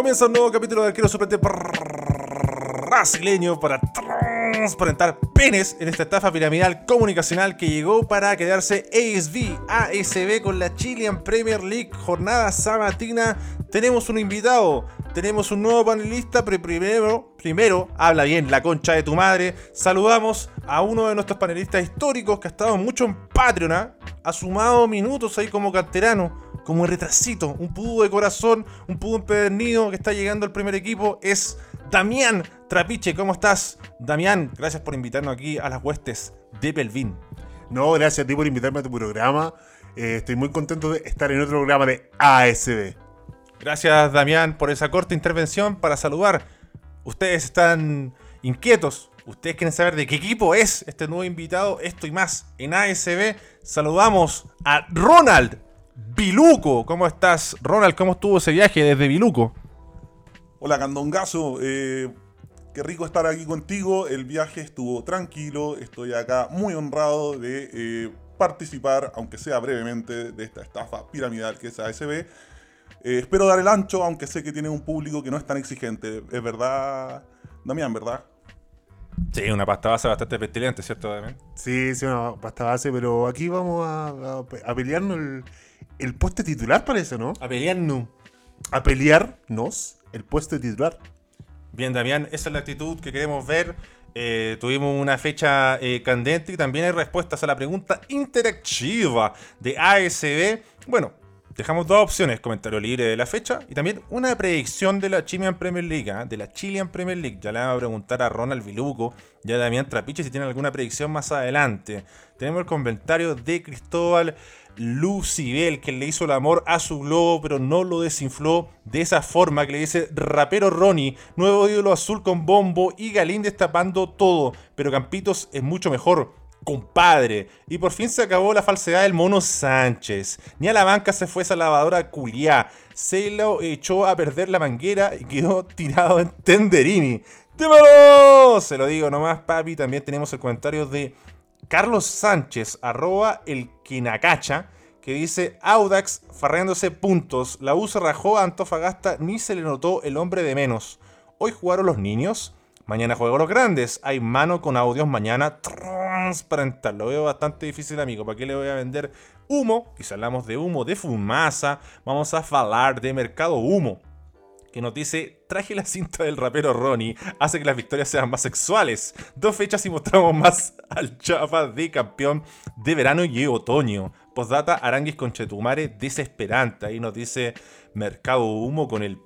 Comienza un nuevo capítulo del Quiero Suplente brasileño para transparentar penes en esta estafa piramidal comunicacional que llegó para quedarse ASB, ASB con la Chilean Premier League jornada sabatina. Tenemos un invitado, tenemos un nuevo panelista, pero primero, primero, habla bien la concha de tu madre. Saludamos a uno de nuestros panelistas históricos que ha estado mucho en Patreon, ¿ah? ha sumado minutos ahí como canterano como retrasito, un pudo de corazón, un pudo empedernido que está llegando al primer equipo, es Damián Trapiche. ¿Cómo estás, Damián? Gracias por invitarnos aquí a las huestes de Pelvin. No, gracias a ti por invitarme a tu programa. Eh, estoy muy contento de estar en otro programa de ASB. Gracias, Damián, por esa corta intervención para saludar. Ustedes están inquietos. Ustedes quieren saber de qué equipo es este nuevo invitado, esto y más en ASB. Saludamos a Ronald Biluco. ¿Cómo estás, Ronald? ¿Cómo estuvo ese viaje desde Biluco? Hola, Candongazo. Eh, qué rico estar aquí contigo. El viaje estuvo tranquilo. Estoy acá muy honrado de eh, participar, aunque sea brevemente, de esta estafa piramidal que es ASB. Eh, espero dar el ancho, aunque sé que tiene un público que no es tan exigente. Es verdad, Damián, ¿verdad? Sí, una pasta base bastante pestilente, ¿cierto, Damián? Sí, sí, una pasta base, pero aquí vamos a, a pelearnos el, el puesto titular, parece, ¿no? A pelearnos. A pelearnos el puesto titular. Bien, Damián, esa es la actitud que queremos ver. Eh, tuvimos una fecha eh, candente y también hay respuestas a la pregunta interactiva de ASB. Bueno, dejamos dos opciones, comentario libre de la fecha y también una predicción de la Chilean Premier League, ¿ah? de la Chilean Premier League. Ya le vamos a preguntar a Ronald Viluco y a Damián Trapiche si tienen alguna predicción más adelante. Tenemos el comentario de Cristóbal Lucibel, que le hizo el amor a su globo, pero no lo desinfló de esa forma que le dice rapero Ronnie, nuevo ídolo azul con bombo y Galín destapando todo, pero Campitos es mucho mejor. Compadre, y por fin se acabó la falsedad del mono Sánchez. Ni a la banca se fue esa lavadora culiá. Se lo echó a perder la manguera y quedó tirado en Tenderini. ¡Dímelo! Se lo digo nomás, papi. También tenemos el comentario de Carlos Sánchez, arroba el Quinacacha, que dice Audax farreándose puntos. La U se rajó a Antofagasta, ni se le notó el hombre de menos. Hoy jugaron los niños, mañana juegan los grandes. Hay mano con audios mañana transparental. Lo veo bastante difícil, amigo. ¿Para qué le voy a vender humo? Y si hablamos de humo, de fumasa, vamos a hablar de mercado humo que nos dice, traje la cinta del rapero Ronnie, hace que las victorias sean más sexuales. Dos fechas y mostramos más al chapa de campeón de verano y otoño. Postdata, Aranguis con Chetumare, desesperante. Ahí nos dice Mercado Humo con el,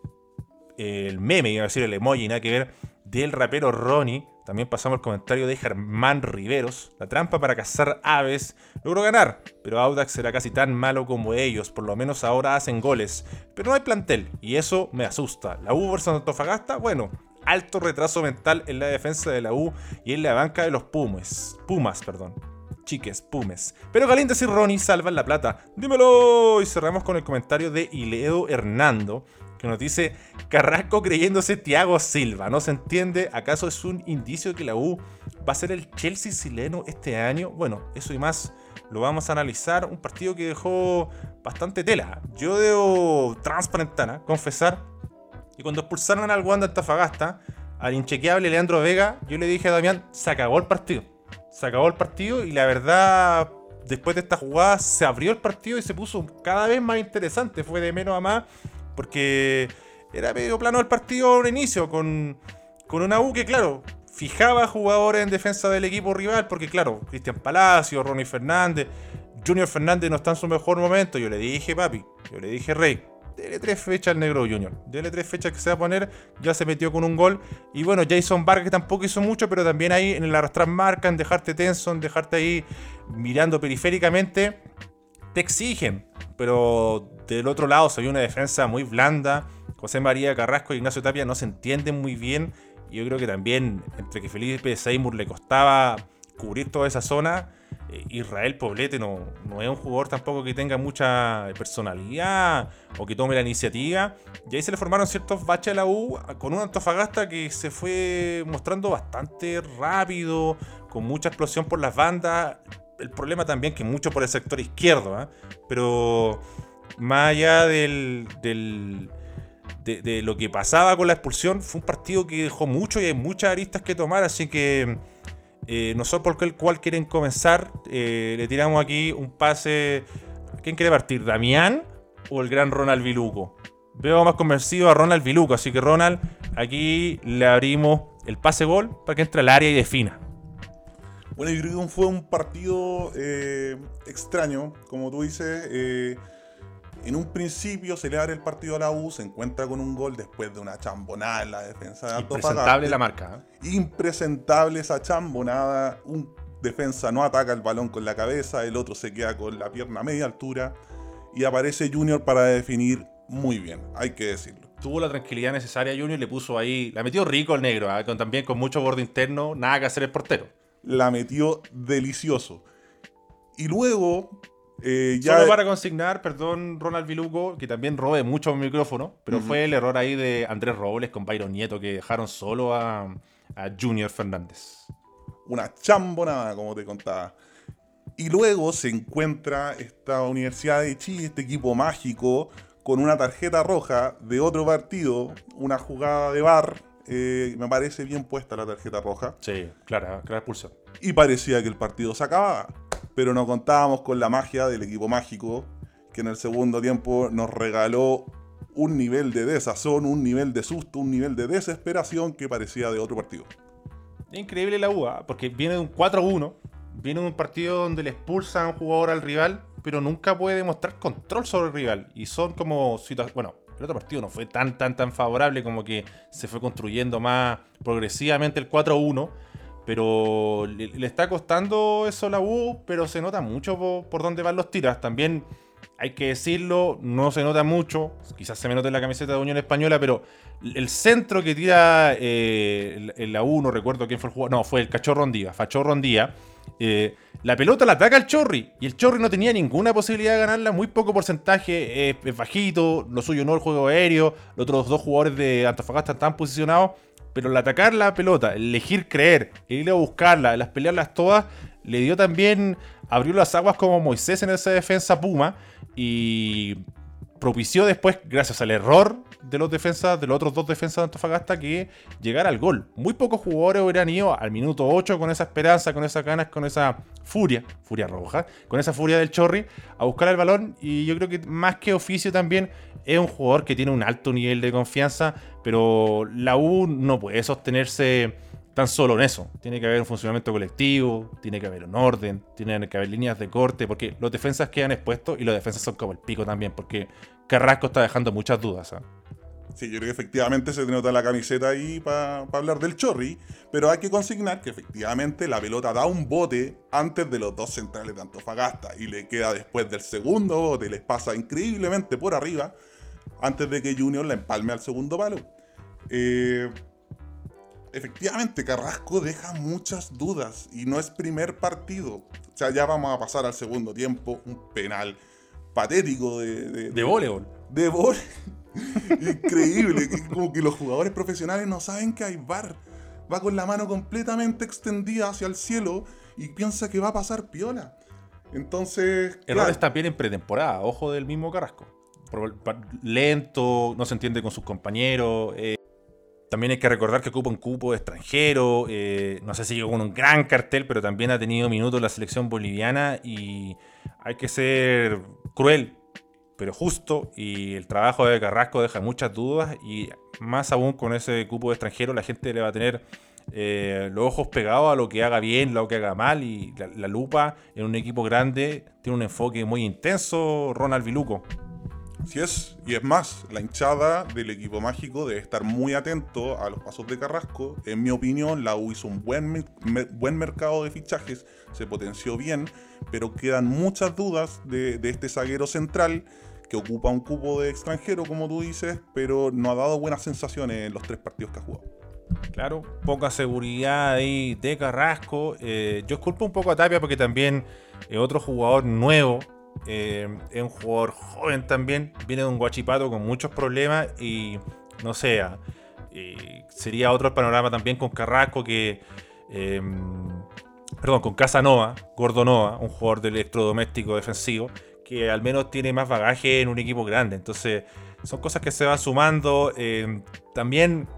el meme, iba a decir el emoji, nada que ver, del rapero Ronnie también pasamos el comentario de Germán Riveros. La trampa para cazar aves logró ganar, pero Audax será casi tan malo como ellos, por lo menos ahora hacen goles. Pero no hay plantel, y eso me asusta. La U versus Antofagasta, bueno, alto retraso mental en la defensa de la U y en la banca de los Pumas. Pumas, perdón. Chiques, Pumes. Pero Galíndez y Ronnie salvan la plata. Dímelo. Y cerramos con el comentario de Iledo Hernando, que nos dice Carrasco creyéndose Thiago Silva. ¿No se entiende? ¿Acaso es un indicio que la U va a ser el Chelsea chileno este año? Bueno, eso y más lo vamos a analizar. Un partido que dejó bastante tela. Yo debo transparentar, ¿eh? confesar. Y cuando expulsaron al Wanda Antofagasta, al inchequeable Leandro Vega, yo le dije a Damián, se acabó el partido. Se acabó el partido y la verdad, después de esta jugada, se abrió el partido y se puso cada vez más interesante. Fue de menos a más porque era medio plano el partido al inicio, con, con una U que, claro, fijaba jugadores en defensa del equipo rival, porque, claro, Cristian Palacio, Ronnie Fernández, Junior Fernández no está en su mejor momento. Yo le dije, papi, yo le dije, Rey, dele tres fechas al negro Junior. Dele tres fechas que se va a poner. Ya se metió con un gol. Y bueno, Jason Vargas tampoco hizo mucho, pero también ahí en el arrastrar marca, en dejarte tenso, en dejarte ahí mirando periféricamente, te exigen. Pero del otro lado se vio una defensa muy blanda. José María Carrasco y Ignacio Tapia no se entienden muy bien. Yo creo que también entre que Felipe Seymour le costaba cubrir toda esa zona. Eh, Israel Poblete no, no es un jugador tampoco que tenga mucha personalidad o que tome la iniciativa. Y ahí se le formaron ciertos baches a la U con un Antofagasta que se fue mostrando bastante rápido, con mucha explosión por las bandas. El problema también que mucho por el sector izquierdo, ¿eh? pero más allá del, de, de lo que pasaba con la expulsión, fue un partido que dejó mucho y hay muchas aristas que tomar, así que eh, no sé por qué el cual quieren comenzar. Eh, le tiramos aquí un pase. ¿Quién quiere partir? ¿Damián o el gran Ronald Viluco? Veo más convencido a Ronald Viluco, así que Ronald, aquí le abrimos el pase gol para que entre al área y defina. Bueno, yo creo que fue un partido eh, extraño, como tú dices. eh, en un principio se le abre el partido a la U, se encuentra con un gol después de una chambonada en la defensa de. Impresentable la marca. ¿eh? impresentable esa chambonada. Un defensa no ataca el balón con la cabeza, el otro se queda con la pierna a media altura. Y aparece Junior para definir muy bien, hay que decirlo. Tuvo la tranquilidad necesaria Junior, le puso ahí. La metió rico el negro, con, también con mucho borde interno, nada que hacer el portero. La metió delicioso. Y luego, eh, ya. Solo para consignar, perdón, Ronald Viluco, que también robe mucho el micrófono, pero fue el error ahí de Andrés Robles con Byron Nieto que dejaron solo a, a Junior Fernández. una chambonada, como te contaba. Y luego se encuentra esta Universidad de Chile, este equipo mágico, con una tarjeta roja de otro partido, una jugada de bar. Eh, me parece bien puesta la tarjeta roja. Sí, clara, clara expulsión. Y parecía que el partido se acababa. Pero no contábamos con la magia del equipo mágico, que en el segundo tiempo nos regaló un nivel de desazón, un nivel de susto, un nivel de desesperación que parecía de otro partido. Increíble la UA, porque viene de un 4-1, viene de un partido donde le expulsan a un jugador al rival, pero nunca puede demostrar control sobre el rival. Y son como situaciones. Bueno, el otro partido no fue tan, tan, tan favorable como que se fue construyendo más progresivamente el 4-1. Pero le, está costando eso la U, pero se nota mucho por, dónde van los tiras. También hay que decirlo, no se nota mucho. Quizás se me note en la camiseta de Unión Española, pero el centro que tira eh, la U, no recuerdo quién fue el jugador. No, fue el Cachorro Rondía, Fachorro Rondía. eh, la pelota la ataca al Chorri y el Chorri no tenía ninguna posibilidad de ganarla, muy poco porcentaje, es bajito, lo suyo no el juego aéreo, los otros dos jugadores de Antofagasta están posicionados, pero el atacar la pelota, el elegir creer, el ir a buscarla, el pelearlas todas, le dio también, abrió las aguas como Moisés en esa defensa Puma y propició después, gracias al error de los defensas, de los otros dos defensas de Antofagasta, que llegara al gol. Muy pocos jugadores hubieran ido al minuto 8 con esa esperanza, con esas ganas, con esa furia, furia roja, con esa furia del Chorri, a buscar el balón. Y yo creo que más que oficio también es un jugador que tiene un alto nivel de confianza, pero la U no puede sostenerse tan solo en eso. Tiene que haber un funcionamiento colectivo, tiene que haber un orden, tiene que haber líneas de corte, porque los defensas quedan expuestos y los defensas son como el pico también, porque Carrasco está dejando muchas dudas. ¿ah? Sí, yo creo que efectivamente se nota la camiseta ahí para hablar del Chorri, pero hay que consignar que efectivamente la pelota da un bote antes de los dos centrales de Antofagasta y le queda después del segundo bote, les pasa increíblemente por arriba antes de que Junior la empalme al segundo palo. Eh, efectivamente, Carrasco deja muchas dudas y no es primer partido. O sea, ya vamos a pasar al segundo tiempo, un penal patético de, de, De voleibol. de vole. Increíble, que como que los jugadores profesionales no saben que hay bar. Va con la mano completamente extendida hacia el cielo y piensa que va a pasar piola. Entonces, Errores claro, también en pretemporada, ojo del mismo Carrasco. Lento, no se entiende con sus compañeros. eh, también hay que recordar que ocupa un cupo extranjero. eh, no sé si llegó con un gran cartel, pero también ha tenido minutos la selección boliviana. Y hay que ser cruel, pero justo. Y el trabajo de Carrasco deja muchas dudas. Y más aún con ese cupo extranjero, la gente le va a tener eh, los ojos pegados a lo que haga bien, lo que haga mal. Y la, la lupa en un equipo grande tiene un enfoque muy intenso, Ronald Viluco. Si es, y es más, la hinchada del equipo mágico debe estar muy atento a los pasos de Carrasco. En mi opinión, la U hizo un buen, buen mercado de fichajes, se potenció bien, pero quedan muchas dudas de, de este zaguero central que ocupa un cupo de extranjero, como tú dices, pero no ha dado buenas sensaciones en los tres partidos que ha jugado. Claro, poca seguridad ahí de Carrasco. Eh, yo culpo un poco a Tapia porque también es otro jugador nuevo. Eh, es un jugador joven también. Viene de un guachipato con muchos problemas y no sé. ah, sería otro panorama también con Carrasco que. eh, perdón, con Casanova, Gordonova, un jugador de electrodoméstico defensivo, que al menos tiene más bagaje en un equipo grande. Entonces, son cosas que se van sumando. eh, también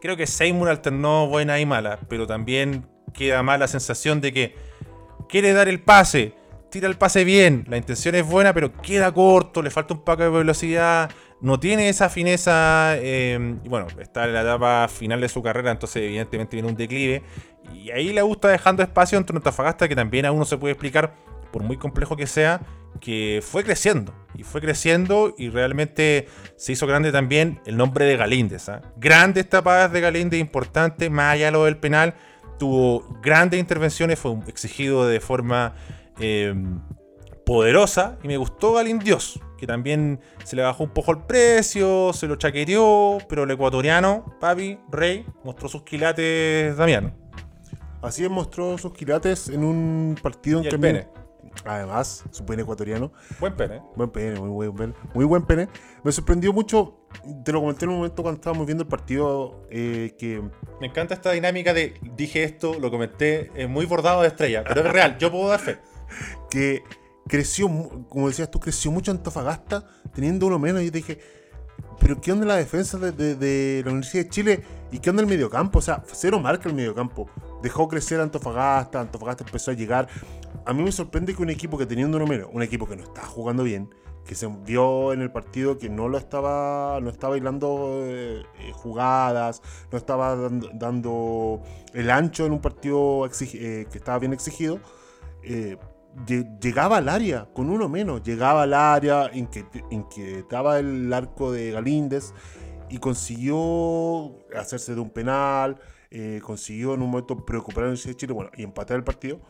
creo que Seymour alternó buena y mala, pero también queda más la sensación de que quiere dar el pase, tira el pase bien, la intención es buena, pero queda corto, le falta un poco de velocidad, no tiene esa fineza. eh, y bueno, está en la etapa final de su carrera, entonces evidentemente viene un declive. Y ahí le gusta dejando espacio entre Antofagasta, que también a uno se puede explicar, por muy complejo que sea, que fue creciendo. Y fue creciendo y realmente se hizo grande también el nombre de Galíndez. ¿ah? Grandes tapadas de Galíndez, importantes, más allá de lo del penal. Tuvo grandes intervenciones, fue exigido de forma eh, poderosa. Y me gustó Galindios, que también se le bajó un poco el precio, se lo chaqueteó, pero el ecuatoriano, papi, rey, mostró sus quilates Damián. Así demostró sus quilates en un partido en que pene. Además, su pene ecuatoriano. Buen pene. ¿eh? Buen pene, muy buen pene. Muy buen pene. Me sorprendió mucho, te lo comenté en un momento cuando estábamos viendo el partido, eh, que Me encanta esta dinámica de dije esto, lo comenté, es muy bordado de estrella, pero es real, yo puedo dar fe. Que creció, como decías tú, creció mucho Antofagasta teniendo uno menos. Y yo dije, pero ¿qué onda la defensa de, la Universidad de Chile? ¿Y qué onda el mediocampo? O sea, cero marca el mediocampo. Dejó crecer Antofagasta, Antofagasta empezó a llegar. A mí me sorprende que un equipo que teniendo uno menos, un equipo que no estaba jugando bien, que se vio en el partido que no lo estaba, no estaba bailando eh, eh, jugadas, no estaba dando, el ancho en un partido eh, que estaba bien exigido. eh, llegaba al área con uno menos, llegaba al área, inquiet- inquietaba el arco de Galíndez y consiguió hacerse de un penal, eh, consiguió en un momento preocupar a la de Chile bueno, y empatar el partido.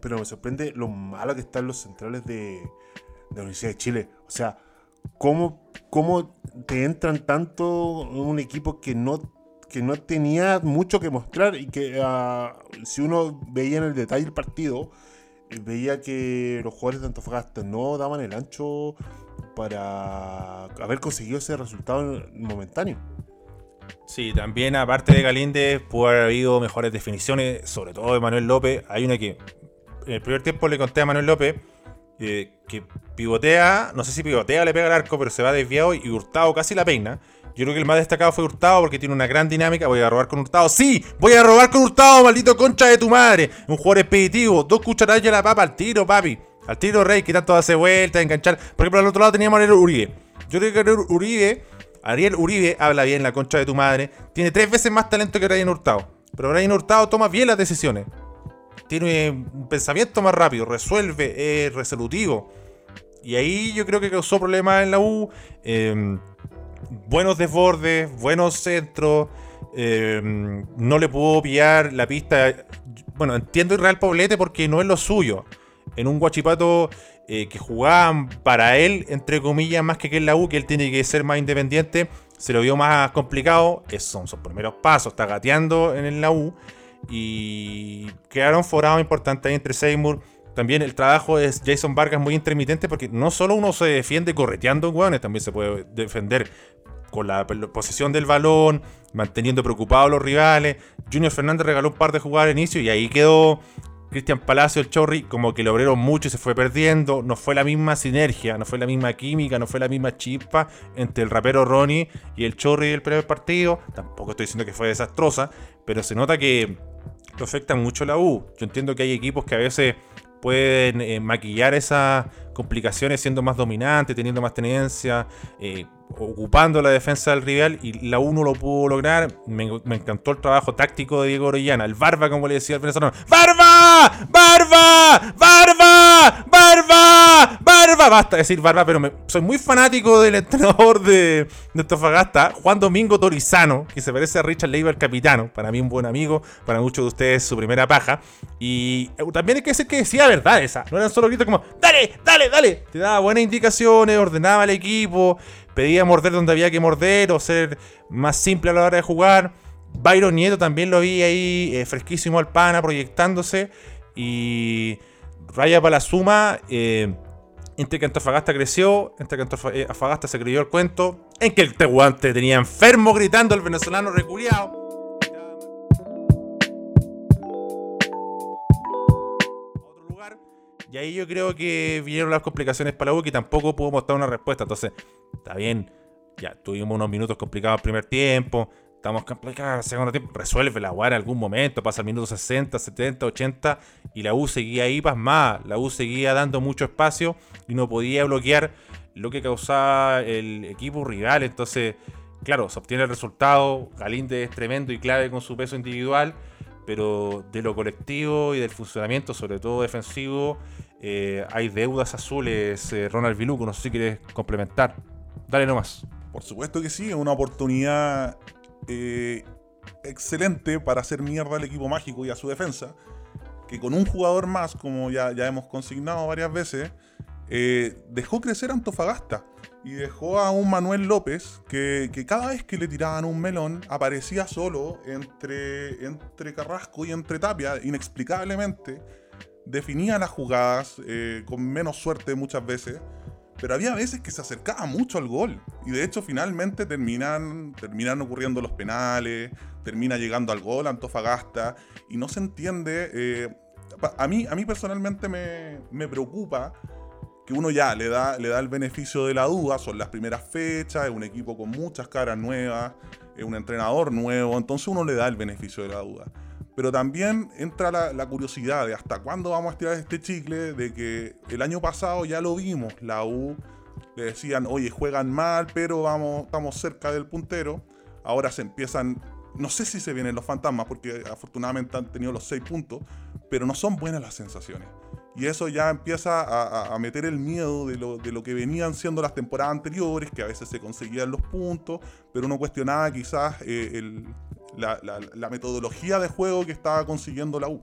Pero me sorprende lo malo que están los centrales de, de la Universidad de Chile. O sea, ¿cómo, cómo te entran tanto un equipo que no, que no tenía mucho que mostrar y que ah, si uno veía en el detalle el partido, veía que los jugadores de Antofagasta no daban el ancho para haber conseguido ese resultado momentáneo. Sí, también aparte de Galíndez, pudo haber habido mejores definiciones, sobre todo de Manuel López. Hay una que en el primer tiempo le conté a Manuel López eh, que pivotea, no sé si pivotea le pega al arco, pero se va desviado y Hurtado casi la peina. Yo creo que el más destacado fue Hurtado porque tiene una gran dinámica. Voy a robar con Hurtado. ¡Sí! ¡Voy a robar con Hurtado, maldito concha de tu madre! Un jugador expeditivo. Dos cucharadas de la papa al tiro, papi. Al tiro, Rey, que tanto hace vuelta, enganchar. Por ejemplo, al otro lado teníamos a Ariel Uribe. Yo creo que Ariel Uribe, Ariel Uribe habla bien la concha de tu madre. Tiene tres veces más talento que Brian Hurtado. Pero Brian Hurtado toma bien las decisiones. Tiene un pensamiento más rápido, resuelve, es resolutivo. Y ahí yo creo que causó problemas en la U. eh, buenos desbordes, buenos centros. eh, no le pudo pillar la pista. Bueno, entiendo el Real Poblete porque no es lo suyo. En un guachipato eh, que jugaban para él, entre comillas, más que que en la U, que él tiene que ser más independiente, se lo vio más complicado. Esos son sus primeros pasos, está gateando en la U. Y quedaron forados importantes ahí entre Seymour. También el trabajo de Jason Vargas muy intermitente porque no solo uno se defiende correteando hueones, también se puede defender con la posesión del balón, manteniendo preocupados los rivales. Junior Fernández regaló un par de jugadas al inicio y ahí quedó Cristian Palacio, el Chorri, como que lo abrieron mucho y se fue perdiendo. No fue la misma sinergia, no fue la misma química, no fue la misma chispa entre el rapero Ronnie y el Chorri del primer partido. Tampoco estoy diciendo que fue desastrosa, pero se nota que lo afecta mucho la U. Yo entiendo que hay equipos que a veces pueden eh, maquillar esas complicaciones siendo más dominantes, teniendo más tenencia, eh, ocupando la defensa del rival y la U no lo pudo lograr. Me, encantó el trabajo táctico de Diego Orellana, el Barba, como le decía el venezolano. ¡Barba! ¡Barba! ¡Barba! ¡Barba! ¡Barba! Basta decir Barba, pero me- soy muy fanático del entrenador de, de Antofagasta, Juan Domingo Torizano, que se parece a Richard Leiva, el capitano. Para mí un buen amigo, para muchos de ustedes su primera paja. Y eh, también hay que decir que decía verdad esa. No eran solo gritos como, dale, dale, dale. Te daba buenas indicaciones, ordenaba al equipo, pedía morder donde había que morder o ser más simple a la hora de jugar. Byron Nieto también lo vi ahí eh, fresquísimo al pana, proyectándose. Y Raya para la suma, eh, entre que Antofagasta creció, entre que eh, Antofagasta se creyó el cuento, en que el Tehuante tenía enfermo gritando el venezolano reculeado. Y ahí yo creo que vinieron las complicaciones para la U que tampoco pudo mostrar una respuesta. Entonces, está bien, ya, tuvimos unos minutos complicados el primer tiempo, estamos complicados el segundo tiempo, resuelve la weá en algún momento, pasa el minuto 60, 70, 80, y la U seguía ahí pasmada, la U seguía dando mucho espacio y no podía bloquear lo que causaba el equipo rival, entonces, claro, se obtiene el resultado, Galinde es tremendo y clave con su peso individual, pero de lo colectivo y del funcionamiento, sobre todo defensivo, eh, hay deudas azules, eh, Ronald Viluco, no sé si quieres complementar. Dale nomás. Por supuesto que sí, es una oportunidad eh, excelente para hacer mierda al equipo mágico y a su defensa. Que con un jugador más, como ya, ya hemos consignado varias veces, dejó crecer Antofagasta. Y dejó a un Manuel López que, que cada vez que le tiraban un melón aparecía solo entre, entre Carrasco y entre Tapia, inexplicablemente. Definía las jugadas eh, con menos suerte muchas veces pero había veces que se acercaba mucho al gol. Y de hecho, finalmente terminan, terminan ocurriendo los penales, termina llegando al gol Antofagasta. Y no se entiende. eh, a, mí, a mí personalmente me, me preocupa uno ya le da, le da el beneficio de la duda. Son las primeras fechas, es un equipo con muchas caras nuevas, es un entrenador nuevo. Entonces uno le da el beneficio de la duda. Pero también entra la, curiosidad de hasta cuándo vamos a estirar este chicle, de que el año pasado ya lo vimos, la U le decían, oye, juegan mal, pero vamos, estamos cerca del puntero. Ahora se empiezan, no sé si se vienen los fantasmas, porque afortunadamente han tenido los seis puntos, pero no son buenas las sensaciones. Y eso ya empieza a, a- meter el miedo de lo, de lo que venían siendo las temporadas anteriores, que a veces se conseguían los puntos, pero uno cuestionaba quizás eh, el- la, la- la metodología de juego que estaba consiguiendo la U.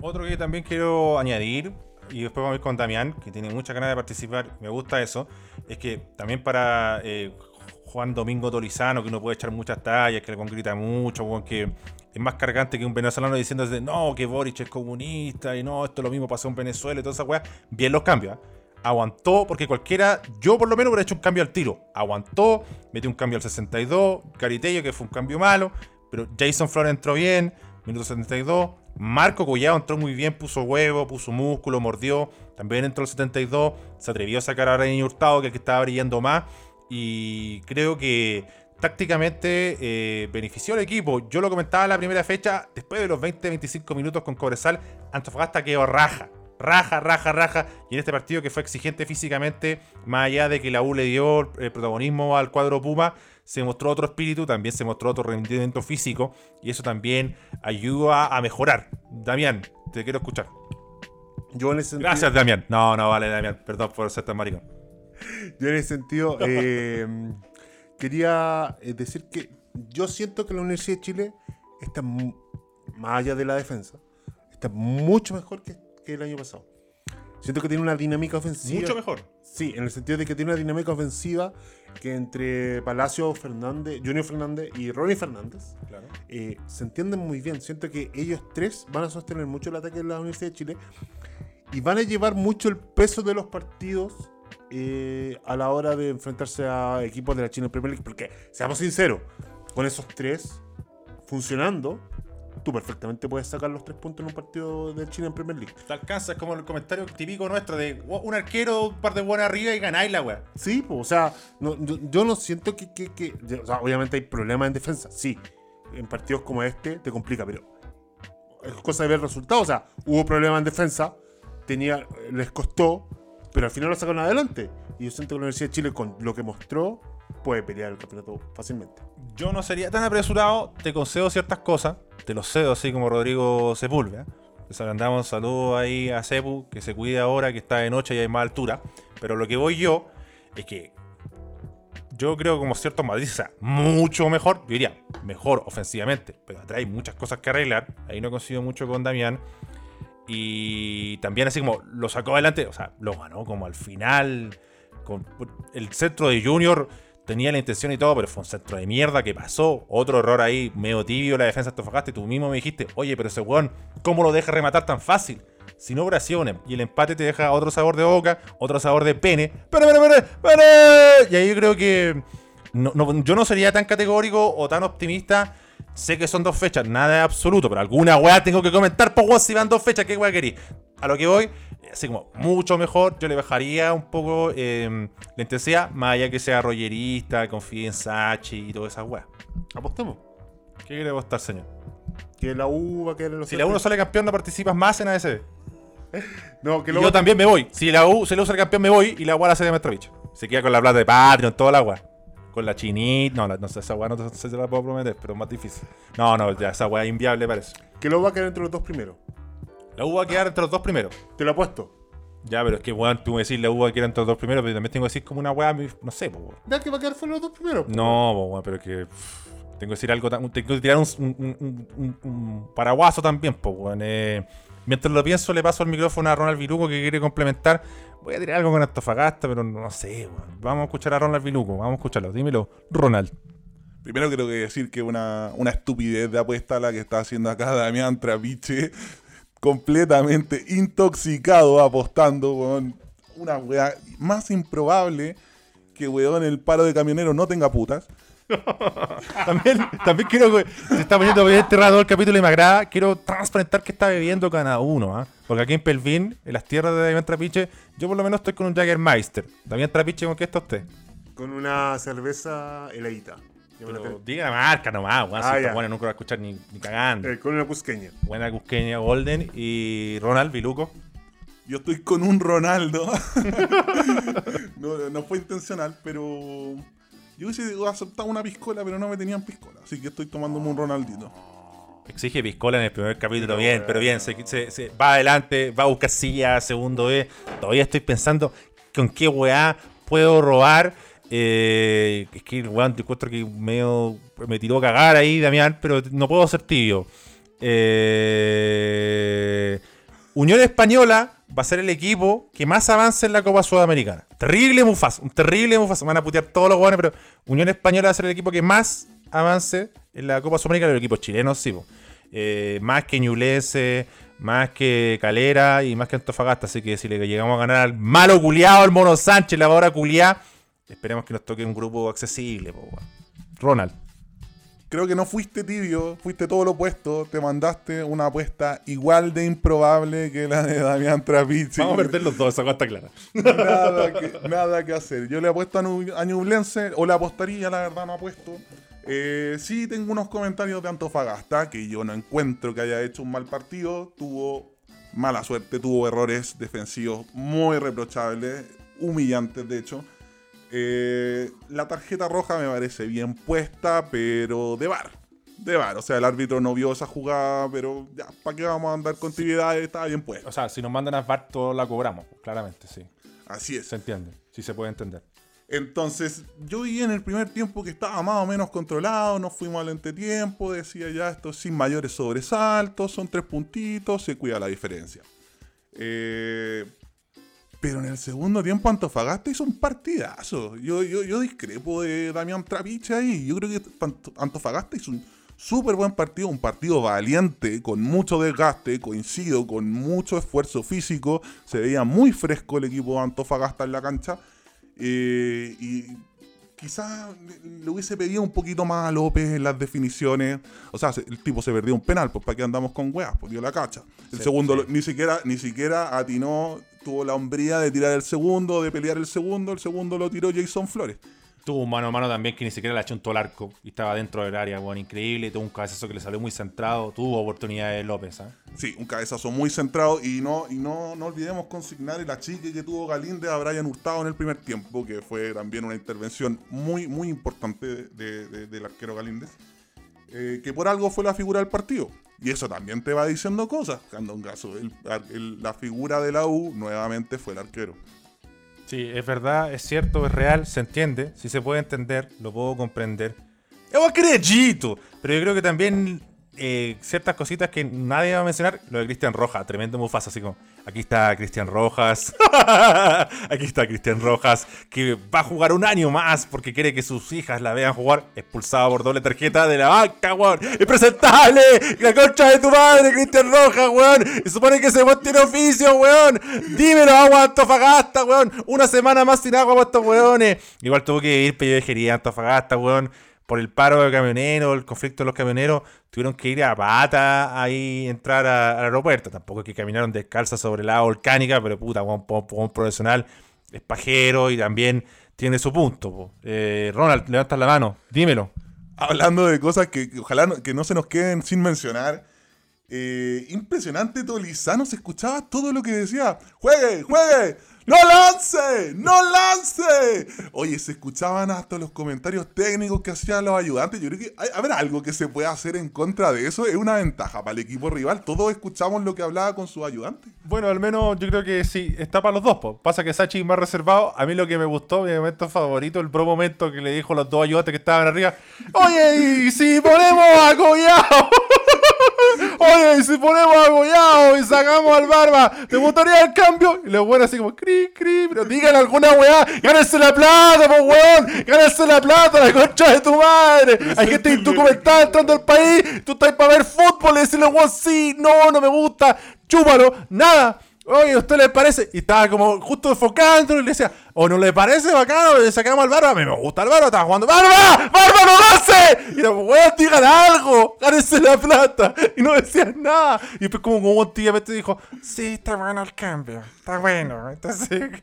Otro que también quiero añadir, y después vamos a ir con Damián, que tiene muchas ganas de participar, me gusta eso, es que también para eh, Juan Domingo Tolizano, que uno puede echar muchas tallas, que le grita mucho, que es más cargante que un venezolano diciendo no, que Boric es comunista, y no, esto lo mismo pasó en Venezuela y toda esa weá. Bien los cambios, ¿ah? Aguantó, porque cualquiera, yo por lo menos hubiera hecho un cambio al tiro. Aguantó, metió un cambio al 62, Caritello, que fue un cambio malo, pero Jason Flores entró bien, minuto 72. Marco Collado entró muy bien, puso huevo, puso músculo, mordió. También entró el 72. Se atrevió a sacar a René Hurtado, que es el que estaba brillando más. Y creo que tácticamente eh, benefició al equipo. Yo lo comentaba en la primera fecha, después de los 20-25 minutos con Cobresal, Antofagasta quedó raja. Raja, raja, raja. Y en este partido que fue exigente físicamente, más allá de que la U le dio el protagonismo al cuadro Puma, se mostró otro espíritu, también se mostró otro rendimiento físico. Y eso también ayuda a mejorar. Damián, te quiero escuchar. Yo en ese sentido, Gracias, Damián. No, no, vale, Damián. Perdón por ser tan maricón. yo en ese sentido eh, quería eh, decir que yo siento que la Universidad de Chile está más allá de la defensa, está mucho mejor que, que el año pasado. Siento que tiene una dinámica ofensiva. Mucho mejor. Sí, en el sentido de que tiene una dinámica ofensiva que entre Palacio Fernández, Junior Fernández y Ronnie Fernández Claro. eh, se entienden muy bien. Siento que ellos tres van a sostener mucho el ataque de la Universidad de Chile y van a llevar mucho el peso de los partidos eh, a la hora de enfrentarse a equipos de la China Premier League. Porque, seamos sinceros, con esos tres funcionando, tú perfectamente puedes sacar los tres puntos en un partido de China en Premier League. Te alcanzas como el comentario típico nuestro de "Oh, un arquero, un par de buenas arriba y ganáis la weá. Sí, pues, o sea, no- yo, yo no siento que, que- que- o sea, obviamente hay problemas en defensa, sí. En partidos como este te complica, pero es cosa de ver resultados. O sea, hubo problemas en defensa, tenía, les costó, pero al final lo sacaron adelante. Y yo siento que la Universidad de Chile, con lo que mostró, puede pelear el campeonato fácilmente. Yo no sería tan apresurado, te concedo ciertas cosas, te lo cedo así como Rodrigo Sepúlveda. Les mandamos saludos ahí a Sepu, que se cuide ahora, que está de noche y hay más altura. Pero lo que voy yo es que yo creo como ciertos matices, o mucho mejor, yo diría, mejor ofensivamente, pero atrás hay muchas cosas que arreglar. Ahí no consigo mucho con Damián. Y también así como lo sacó adelante, o sea, lo ganó como al final. Con el centro de Junior tenía la intención y todo, pero fue un centro de mierda que pasó. Otro error ahí, medio tibio la defensa de Antofagasta. Tú mismo me dijiste, oye, pero ese weón, ¿cómo lo deja rematar tan fácil? Si no oraciones y el empate te deja otro sabor de boca, otro sabor de pene. ¡Pene, pene, pene! pene! Y ahí yo creo que no- no- yo no sería tan categórico o tan optimista. Sé que son dos fechas, nada de absoluto, pero alguna weá tengo que comentar, pues weón, si van dos fechas, ¿qué weá querís? A lo que voy, así como mucho mejor, yo le bajaría un poco eh, la intensidad, más allá que sea rollerista, confíe en Sachi y todas esas weas. Apostemos. ¿Qué quiere apostar, señor? Que la U va a quedar en los Si la U no sale campeón, no participas más en ASB. No, que lo yo también me voy. Si la U se le usa el campeón, me voy y la agua la hace de Metrovich. Se queda con la plata de Patreon, toda la agua. Con la chinita. No, la- no sé, esa agua no si la puedo prometer, pero es más difícil. No, no, ya esa agua es inviable, parece. que lo va a quedar entre los dos primeros. La U va a quedar entre los dos primeros. Te lo apuesto. Ya, pero es que, weón, tú me decís la U va a quedar entre los dos primeros, pero también tengo que decir como una weá, no sé, weón. Ya que va a quedar solo los dos primeros. No, po, weón, pero es que. pff, tengo que decir algo. Tengo que tirar un, un, un- un- un paraguaso también, pues, weón. Eh, mientras lo pienso, le paso el micrófono a Ronald Viluco que quiere complementar. Voy a tirar algo con Antofagasta, pero no sé, weón. Vamos a escuchar a Ronald Viluco, vamos a escucharlo. Dímelo, Ronald. Primero creo que decir que una, una estupidez de apuesta la que está haciendo acá Damián Trapiche, completamente intoxicado apostando con una weá más improbable que weón el paro de camioneros no tenga putas. También, también quiero que se está poniendo bien enterrado el capítulo y me agrada. Quiero transparentar que está bebiendo cada uno, ¿ah? Porque aquí en Pelvin, en las tierras de Damián Trapiche, yo por lo menos estoy con un Jaggermeister. Damián Trapiche, ¿con qué está usted? Con una cerveza Pero tengo. diga la marca nomás, weón. Ah, si weones nunca lo va a escuchar ni, ni cagando. Eh, con una cusqueña. Buena Cusqueña Golden y Ronald Viluco. Yo estoy con un Ronaldo. no, no fue intencional, pero yo hubiese aceptado una piscola, pero no me tenían piscola. Así que estoy tomándome un Ronaldito. Exige piscola en el primer capítulo, bien, pero bien, se, se- se- va adelante, va a buscar silla, segundo B. Todavía estoy pensando con qué weá puedo robar. Eh, es que el weón te encuentro que medio me tiró a cagar ahí, Damián, pero no puedo ser tibio. Eh, Unión Española va a ser el equipo que más avance en la Copa Sudamericana. Terrible Mufasa, un terrible Mufasa. Van a putear todos los weones, pero Unión Española va a ser el equipo que más avance en la Copa Sudamericana. Los equipos chilenos, sí. Eh, más que Ñublense, más que Calera y más que Antofagasta. Así que si le llegamos a ganar al malo culiado, al Mono Sánchez, la hora culiada, esperemos que nos toque un grupo accesible. po. Ronald. Creo que no fuiste tibio, fuiste todo lo opuesto. Te mandaste una apuesta igual de improbable que la de Damián Trapiche. Vamos a perder los dos, esa está clara. nada, que, nada que hacer. Yo le apuesto a Ñublense, o le apostaría, la verdad no apuesto. Eh, sí tengo unos comentarios de Antofagasta, que yo no encuentro que haya hecho un mal partido. Tuvo mala suerte, tuvo errores defensivos muy reprochables, humillantes de hecho. Eh, la tarjeta roja me parece bien puesta, pero de bar. De bar, o sea, el árbitro no vio esa jugada, pero ya, ¿para qué vamos a andar con actividades? Estaba bien puesta. O sea, si nos mandan a VAR, todos la cobramos, claramente, sí. Así es. Se entiende, sí se puede entender. Entonces, yo vi en el primer tiempo que estaba más o menos controlado, nos fuimos al entretiempo, decía ya esto sin mayores sobresaltos, son tres puntitos, se cuida la diferencia. Eh, pero en el segundo tiempo Antofagasta hizo un partidazo. Yo, yo, yo discrepo de Damián Trapiche ahí. Yo creo que Ant- Antofagasta hizo un súper buen partido, un partido valiente, con mucho desgaste, coincido, con mucho esfuerzo físico. Se veía muy fresco el equipo de Antofagasta en la cancha. Eh, y quizás le hubiese pedido un poquito más a López en las definiciones. O sea, se- el tipo se perdió un penal, pues para qué andamos con weas, pues dio la cacha. El Sí, segundo sí. ni siquiera ni siquiera atinó, tuvo la hombría de tirar el segundo, de pelear el segundo, el segundo lo tiró Jason Flores. Tuvo un mano a mano también que ni siquiera le achuntó el arco y estaba dentro del área, bueno, increíble. Tuvo un cabezazo que le salió muy centrado. Tuvo oportunidades López, ¿ah? Sí, un cabezazo muy centrado y no y no, no olvidemos consignar el achique que tuvo Galíndez a Brian Hurtado en el primer tiempo, que fue también una intervención muy muy importante de- de- del arquero Galíndez, eh, que por algo fue la figura del partido. Y eso también te va diciendo cosas, cuando un caso, el- la figura de la U nuevamente fue el arquero. Sí, es verdad, es cierto, es real, se entiende, sí se puede entender, lo puedo comprender. Es acredito, pero yo creo que también eh, ciertas cositas que nadie va a mencionar, lo de Cristian Rojas, tremendo Mufasa, así como, aquí está Cristian Rojas, aquí está Cristian Rojas, que va a jugar un año más porque quiere que sus hijas la vean jugar, expulsado por doble tarjeta de la banca, weón, impresentable, la concha de tu madre, Cristian Rojas, weón, y supone que ese weón tiene oficio, weón, dímelo, agua Antofagasta, weón, una semana más sin agua para weones, igual tuvo que ir pellejería Antofagasta, weón, por el paro de camioneros, el conflicto de los camioneros, tuvieron que ir a pata ahí entrar a- al aeropuerto. Tampoco es que caminaron descalzas sobre la volcánica, pero puta, un, un profesional es pajero y también tiene su punto. Eh, Ronald, levantas la mano, dímelo. Hablando de cosas que, que ojalá no, que no se nos queden sin mencionar. eh, impresionante, Tolizano se escuchaba todo lo que decía. ¡Juegue, juegue! ¡No lance! ¡No lance! Oye, se escuchaban hasta los comentarios técnicos que hacían los ayudantes. Yo creo que hay, habrá algo que se pueda hacer en contra de eso. Es una ventaja para el equipo rival. Todos escuchamos lo que hablaba con sus ayudantes. Bueno, al menos yo creo que sí, está para los dos. po. Pasa que Sachi más reservado. A mí lo que me gustó, mi momento favorito, el pro momento que le dijo los dos ayudantes que estaban arriba. Oye, y si ponemos a Collao. Oye, y si ponemos a Collao y sacamos al barba, ¿te gustaría el cambio? Y los buenos así como, cri, cri, pero digan alguna weá, gánense la plata, po weón, gánense la plata, la concha de tu madre. Hay gente indocumentada entrando al país, tú estás para ver fútbol y decirle, weón, sí, no, no me gusta, chúpalo, nada. Oye, ¿a usted le parece? Y estaba como justo enfocando y le decía, ¿o no le parece bacano? Le sacamos al barba. A mí me gusta el barba, estaba jugando. ¡Barba! ¡Barba, no lo hace! Y weón, digan algo, gánense la plata. Y no decían nada. Y después, como un tíamente dijo, sí, está bueno el cambio, está bueno. Entonces.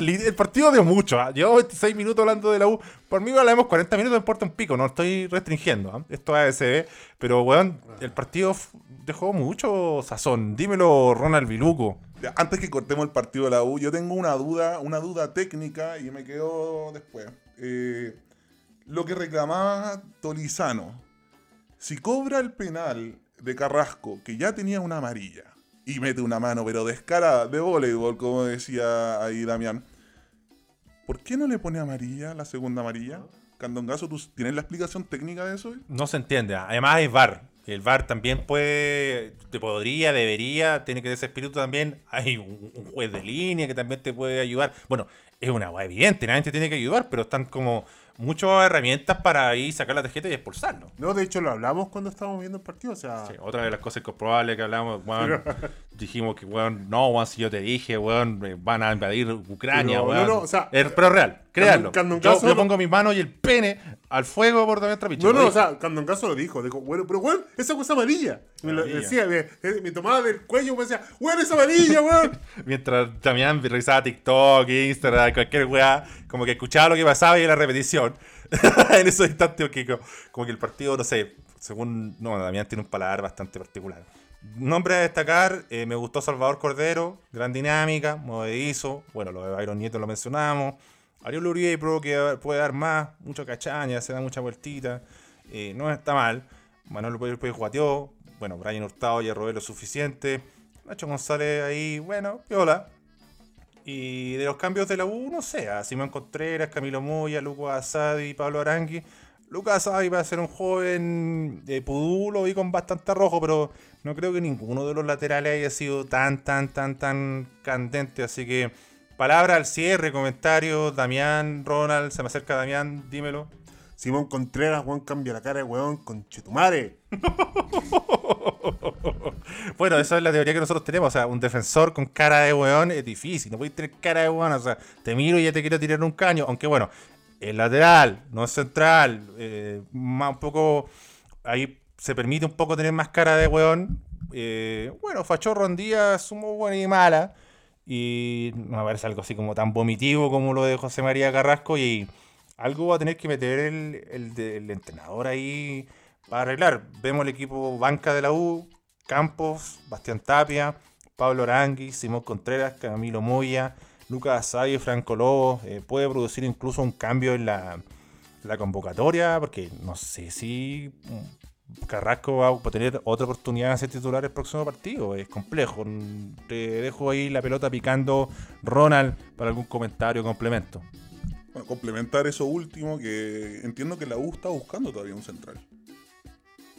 El partido dio mucho. ¿ah? Llevamos 26 minutos hablando de la U. Por mí, hablamos 40 minutos, me importa un pico, no estoy restringiendo. ¿ah? Esto es ASB. Pero, weón, el partido dejó mucho sazón. Dímelo, Ronald Viluco. Antes que cortemos el partido de la U, yo tengo una duda, una duda técnica y me quedo después. Eh, lo que reclamaba Tolizano, si cobra el penal de Carrasco, que ya tenía una amarilla, y mete una mano, pero descarada, de voleibol, como decía ahí Damián, ¿por qué no le pone amarilla, la segunda amarilla? Candongazo, ¿tú tienes la explicación técnica de eso? No se entiende. Además hay VAR. El VAR también puede, te podría, debería, tiene que tener ese espíritu también. Hay un, un juez de línea que también te puede ayudar. Bueno, es una hueá evidente, nadie te tiene que ayudar, pero están como muchas herramientas para ahí sacar la tarjeta y expulsarlo. No, de hecho lo hablamos cuando estábamos viendo el partido. O sea, Sí, otra de las cosas comprobables que hablamos, weón, dijimos que, weón, no, weón, si yo te dije, weón, eh, van a invadir Ucrania, Pero, weón. no, no, o sea, Es- pero real, créanlo. Yo, yo pongo mi mano y el pene al fuego por Damián Trapiche. No, no, o sea, lo dijo, dijo, bueno, pero weón, esa cosa amarilla. Me lo decía, me, eh, me tomaba del cuello y me decía, weón, esa amarilla, weón. Mientras Damián revisaba TikTok, Instagram, cualquier weá, como que escuchaba lo que pasaba y la repetición. en esos instantes, como que el partido, no sé, según. No, Damián tiene un paladar bastante particular. Nombre a destacar, eh, me gustó Salvador Cordero, gran dinámica, movedizo. Bueno, lo de Byron Nieto lo mencionamos. Ariel Uribe pro que puede dar más, mucho cachaña, se da mucha vueltita. eh, no está mal. Manuel Pérez Pérez guateó. Bueno, Brian Hurtado ya robé lo suficiente. Nacho González ahí, bueno, piola. Y de los cambios de la U, no sé, Simón Contreras, Camilo Moya, Lucas Asadi, Pablo Arangui. Lucas Asadi va a ser un joven de pudú, lo vi con bastante rojo, pero no creo que ninguno de los laterales haya sido tan, tan, tan, tan candente. Así que, palabra al cierre, comentarios, Damián, Ronald, se me acerca Damián, dímelo. Simón Contreras, weón, cambia la cara de weón con Chetumare. Bueno, esa es la teoría que nosotros tenemos. O sea, un defensor con cara de weón es difícil. No puedes tener cara de weón. O sea, te miro y ya te quiero tirar un caño. Aunque bueno, es lateral, no es central. eh, más un poco. Ahí se permite un poco tener más cara de weón. Eh, bueno, Fachorro en día sumo buena y mala. Y no me parece algo así como tan vomitivo como lo de José María Carrasco. Y algo va a tener que meter el, el entrenador ahí para arreglar. Vemos el equipo banca de la U, Campos, Bastián Tapia, Pablo Arangui, Simón Contreras, Camilo Moya, Lucas Asayo, Franco Lobo. Eh, puede producir incluso un cambio en la, la convocatoria, porque no sé si Carrasco va a tener otra oportunidad de ser titular el próximo partido. Es complejo. Te dejo ahí la pelota picando, Ronald, para algún comentario o complemento. Bueno, complementar eso último, que entiendo que la U está buscando todavía un central.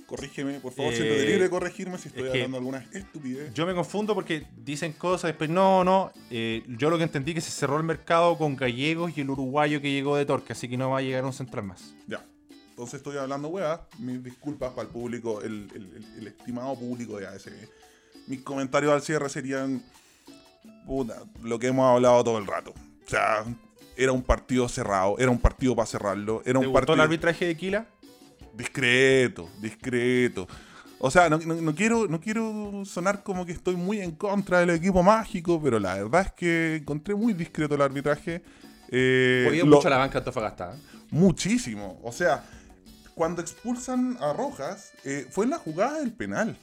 Corrígeme, por favor, Eh, siéntete libre de corregirme si estoy es hablando alguna estupidez. Yo me confundo porque dicen cosas, después no, no. Eh, yo lo que entendí que se cerró el mercado con Gallegos y el uruguayo que llegó de Torque, así que no va a llegar un central más. Ya. Entonces estoy hablando hueá. Mis disculpas para el público, el, el- el- el estimado público de ASB. Mis comentarios al cierre serían. Puta, lo que hemos hablado todo el rato. O sea, era un partido cerrado, era un partido para cerrarlo. Era ¿Te un gustó partido. el arbitraje de Quila? discreto, discreto. O sea, no, no- no quiero, no quiero sonar como que estoy muy en contra del equipo mágico, pero la verdad es que encontré muy discreto el arbitraje. Eh, Jodido lo- mucho la banca de Antofagasta. ¿eh? Muchísimo. O sea, cuando expulsan a Rojas, eh, fue en la jugada del penal.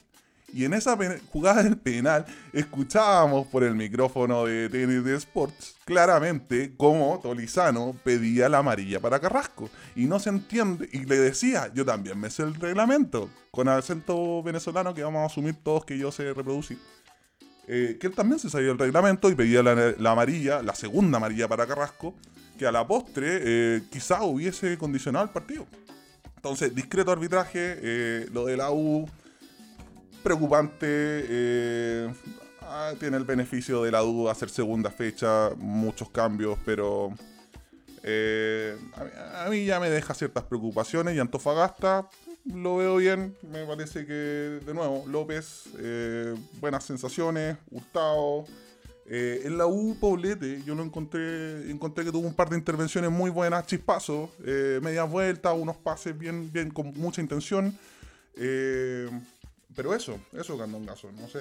Y en esa jugada del penal, escuchábamos por el micrófono de TNT Sports claramente cómo Tolizano pedía la amarilla para Carrasco. Y no se entiende. Y le decía, yo también me sé el reglamento, con acento venezolano que vamos a asumir todos que yo sé reproducir. Eh, que él también se sabía el reglamento y pedía la, la amarilla, la segunda amarilla para Carrasco, que a la postre eh, quizá hubiese condicionado el partido. Entonces, discreto arbitraje, eh, lo de la U, preocupante, eh, ah, tiene el beneficio de la U hacer segunda fecha, muchos cambios, pero eh, a, mí, ya me deja ciertas preocupaciones y Antofagasta lo veo bien, me parece que de nuevo López, buenas sensaciones, Hurtado. Eh, en la U, Poblete, yo lo encontré, encontré que tuvo un par de intervenciones muy buenas, chispazos, eh, medias vueltas, unos pases bien, bien con mucha intención. Eh, pero eso, eso Candongazo, no sé.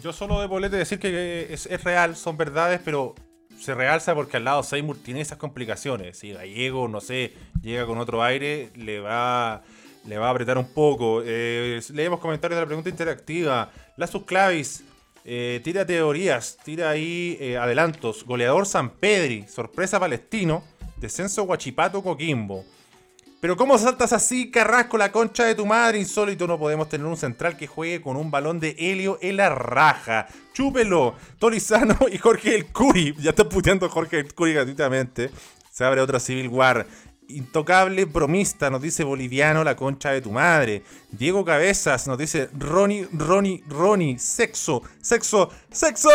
Yo solo de Poblete decir que es, es real, son verdades, pero se realza porque al lado Seymour tiene esas complicaciones. Si Gallego, no sé, llega con otro aire, le va, le va a apretar un poco. Eh, leemos comentarios de la pregunta interactiva. Lasus Clavis, eh, tira teorías, tira ahí eh, adelantos. Goleador San Pedri, sorpresa palestino, descenso Guachipato Coquimbo. Pero ¿cómo saltas así, Carrasco, la concha de tu madre? Insólito, no podemos tener un central que juegue con un balón de helio en la raja. Chúpelo, Tolizano y Jorge El Curi. Ya está puteando Jorge El Curi gratuitamente. Se abre otra Civil War. Intocable bromista, nos dice boliviano, la concha de tu madre. Diego Cabezas nos dice Ronnie, Ronnie, Ronnie, sexo, sexo, sexo.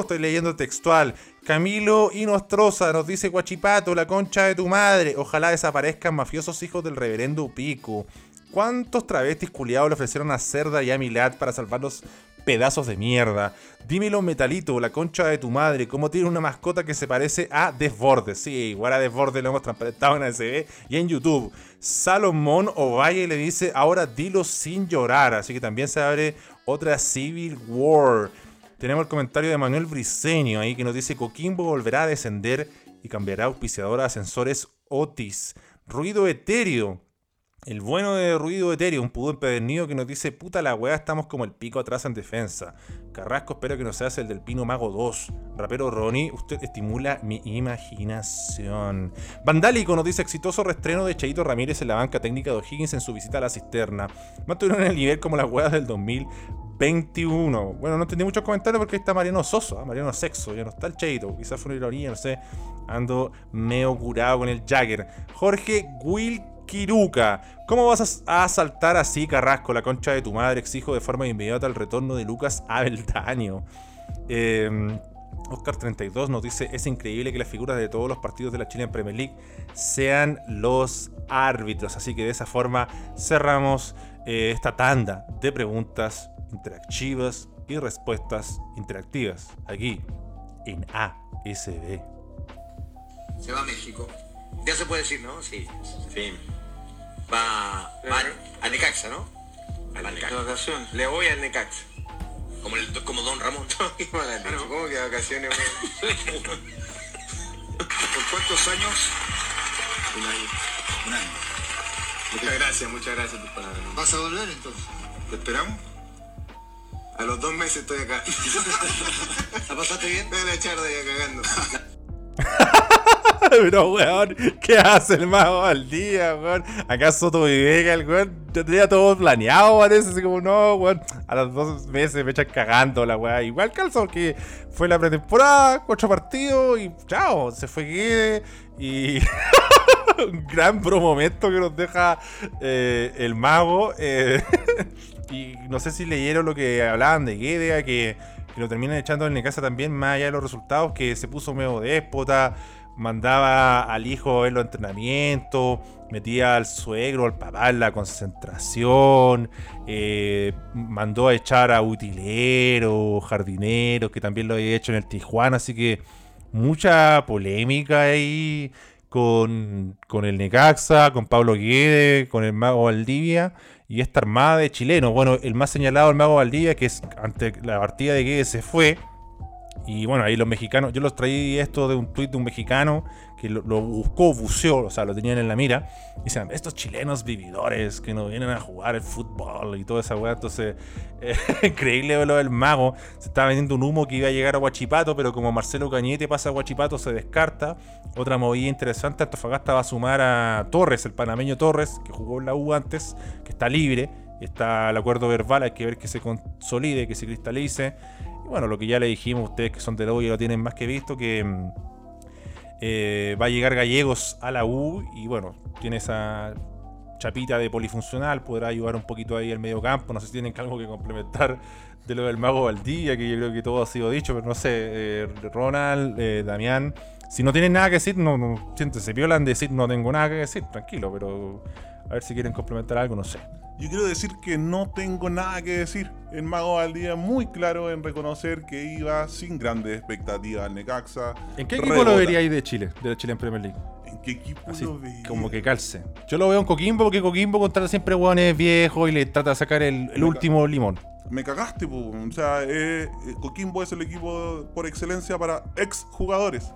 Estoy leyendo textual. Camilo Inostroza nos dice Guachipato, la concha de tu madre. Ojalá desaparezcan mafiosos hijos del reverendo Pico. ¿Cuántos travestis culiados le ofrecieron a Cerda y a Milad para salvar los pedazos de mierda? Dímelo, Metalito, la concha de tu madre. ¿Cómo tiene una mascota que se parece a Desbordes? Sí, igual a Desbordes lo hemos transparentado en ASB y en YouTube. Salomón Ovalle le dice, ahora dilo sin llorar. Así que también se abre otra Civil War. Tenemos el comentario de Manuel Briceño ahí que nos dice Coquimbo volverá a descender y cambiará auspiciador a ascensores Otis. Ruido etéreo. El bueno de Ruido Etéreo, un pudo empedernido que nos dice, puta la weá, estamos como el pico atrás en defensa. Carrasco espero que no seas el del Pino Mago 2. Rapero Ronnie, usted estimula mi imaginación. Vandálico nos dice, exitoso restreno de Cheito Ramírez en la banca técnica de O'Higgins en su visita a la cisterna. Mantuvieron el nivel como las weas del 2021. Bueno, no entendí muchos comentarios porque está Mariano Soso, ¿ah? Mariano Sexo, ya no está el Cheito, quizás fue una ironía, no sé. Ando medio curado con el Jagger. Jorge Will Kiruka. ¿Cómo vas a, a saltar así, Carrasco, la concha de tu madre? Exijo de forma inmediata el retorno de Lucas Abeldaño. Eh, Oscar 32 nos dice, es increíble que las figuras de todos los partidos de la Chilean Premier League sean los árbitros. Así que de esa forma cerramos eh, esta tanda de preguntas interactivas y respuestas interactivas aquí en ASB. Se va a México. Ya se puede decir, ¿no? Sí. Sí. Va, va a Necaxa, ¿no? Al Necaxa. Le voy al Necaxa. Como, el, como Don Ramón. ¿Cómo que vacaciones? ¿Por cuántos años? Un año. Un año. Muchas gracias, muchas gracias por tus palabras. ¿Vas a volver entonces? ¿Te esperamos? A los dos meses estoy acá. ¿La pasaste bien? Me van a echar de allá cagando. Pero, weón, ¿qué hace el mago al día, weón? ¿Acaso tu Vega, el weón? Yo tenía todo planeado, parece, así como, no, weón. A los dos meses me echan cagando la weá. Igual calzo, porque fue la pretemporada, cuatro partidos y chao, se fue Guede y. Un gran pro momento que nos deja eh, el mago. eh, y no sé si leyeron lo que hablaban de Guede, que, que lo terminan echando en casa también, más allá de los resultados, que se puso medio déspota mandaba al hijo a ver los entrenamientos, metía al suegro, al papá en la concentración, eh, mandó a echar a utileros, jardineros, que también lo había hecho en el Tijuana, así que mucha polémica ahí con, con el Necaxa, con Pablo Guede, con el Mago Valdivia y esta armada de chilenos. Bueno, el más señalado, el Mago Valdivia, que es ante la partida de Guede se fue. Y bueno, ahí los mexicanos, yo los traí esto de un tuit de un mexicano que lo, buscó, buceó, o sea, lo tenían en la mira. Y decían, estos chilenos vividores que no vienen a jugar el fútbol y toda esa weá. Entonces, eh, increíble lo del mago. Se estaba vendiendo un humo que iba a llegar a Huachipato, pero como Marcelo Cañete pasa a Huachipato, se descarta. Otra movida interesante, Antofagasta va a sumar a Torres, el panameño Torres, que jugó en la U antes, que está libre. Está el acuerdo verbal, hay que ver que se consolide, que se cristalice. Bueno, lo que ya le dijimos, ustedes que son de la U lo tienen más que visto, que mm, eh, va a llegar Gallegos a la U y bueno, tiene esa chapita de polifuncional, podrá ayudar un poquito ahí al medio campo, no sé si tienen algo que complementar de lo del mago Valdía, que yo creo que todo ha sido dicho, pero no sé, eh, Ronald, eh, Damián, si no tienen nada que decir, no, no se violan de decir no tengo nada que decir, tranquilo, pero a ver si quieren complementar algo, no sé. Yo quiero decir que no tengo nada que decir. El Mago Valdía muy claro en reconocer que iba sin grandes expectativas al Necaxa. ¿En qué equipo lo veríais de Chile, de la Chile en Premier League? ¿En qué equipo lo vería? Como que calce. Yo lo veo en Coquimbo porque Coquimbo contrata siempre hueones viejos y le trata de sacar el, último limón. Me cagaste, po. o sea, eh, eh, Coquimbo es el equipo por excelencia para ex jugadores.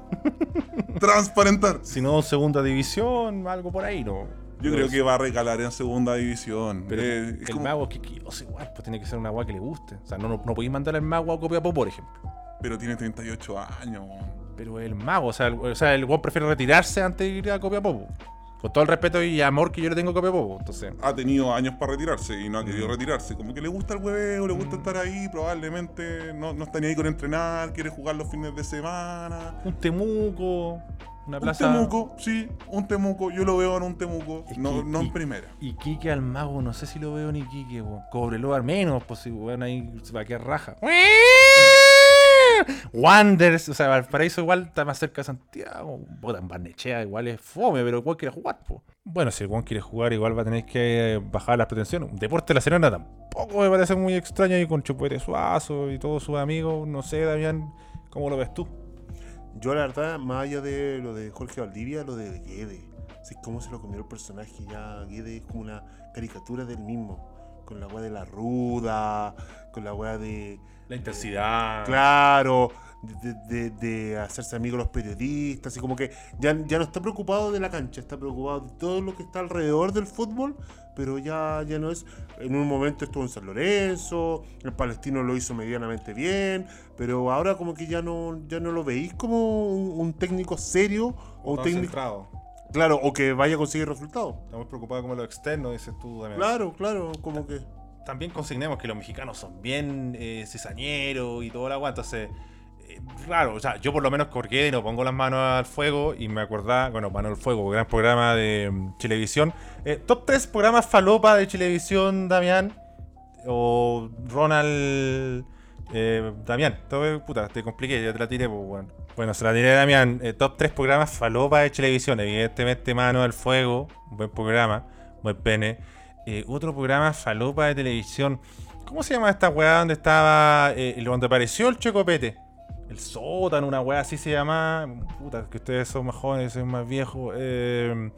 Transparentar. Si no, segunda división, algo por ahí, ¿no? Yo creo que va a recalar en segunda división. Pero eh, el mago es que, igual, pues tiene que ser una agua que le guste. O sea, no, no, podéis mandar al mago a Copiapó, por ejemplo. Pero tiene 38 años. Pero el mago, o sea, el, o sea, el prefiere retirarse antes de ir a Copiapó. Con todo el respeto y amor que yo le tengo a Copiapó. Entonces. Ha tenido años para retirarse y no ha querido mm. retirarse. Como que le gusta el hueveo, le gusta mm. estar ahí, probablemente no, no está ni ahí con entrenar, quiere jugar los fines de semana. Un temuco. Una plaza... Un Temuco, sí, un Temuco. Yo lo veo en un Temuco, no, no en primera. Y Kike al mago, no sé si lo veo ni Kike, Cóbrelo al menos, pues si weón ahí se va a quedar raja. Wanders, o sea, Valparaíso igual está más cerca de Santiago. Botan en Barnechea igual es fome, pero igual quiere jugar, po. Bueno, si el Juan quiere jugar, igual va a tener que bajar las pretensiones. Un deporte de la Serena tampoco me parece muy extraño y con Chupete Suazo y todos sus amigos. No sé, Damián, ¿cómo lo ves tú? Yo, la verdad, más allá de lo de Jorge Valdivia, lo de Guede. Así cómo se lo comió el personaje. Ya Guede es como una caricatura del mismo. Con la weá de la ruda, con la weá de. La intensidad. Claro, de, hacerse amigos los periodistas. Así como que ya, ya no está preocupado de la cancha, está preocupado de todo lo que está alrededor del fútbol pero ya, ya no es. En un momento estuvo en San Lorenzo, el palestino lo hizo medianamente bien, pero ahora como que ya no, ya no lo veis como un, técnico serio o un técnico. Claro, o que vaya a conseguir resultados. Estamos preocupados como lo externo, dices tú también. Claro, claro, como que. También consignemos que los mexicanos son bien eh, cizañeros y todo el agua, entonces Claro, o sea, yo por lo menos corgué y no pongo las manos al fuego y me acordaba, bueno, mano al fuego, gran programa de mm, televisión. Eh, top 3 programas falopa de televisión, Damián. O Ronald. Eh, Damián, todo, puta, te compliqué, ya te la tiré, pues bueno. Bueno, se la tiré Damián. Eh, top 3 programas falopa de televisión. Evidentemente, Mano al Fuego, buen programa, buen pene. Eh, otro programa falopa de televisión. ¿Cómo se llama esta weá donde estaba. donde apareció el Chocopete? El sótano, una weá así se llama. Puta, que ustedes son más jóvenes, son más viejos. Eh,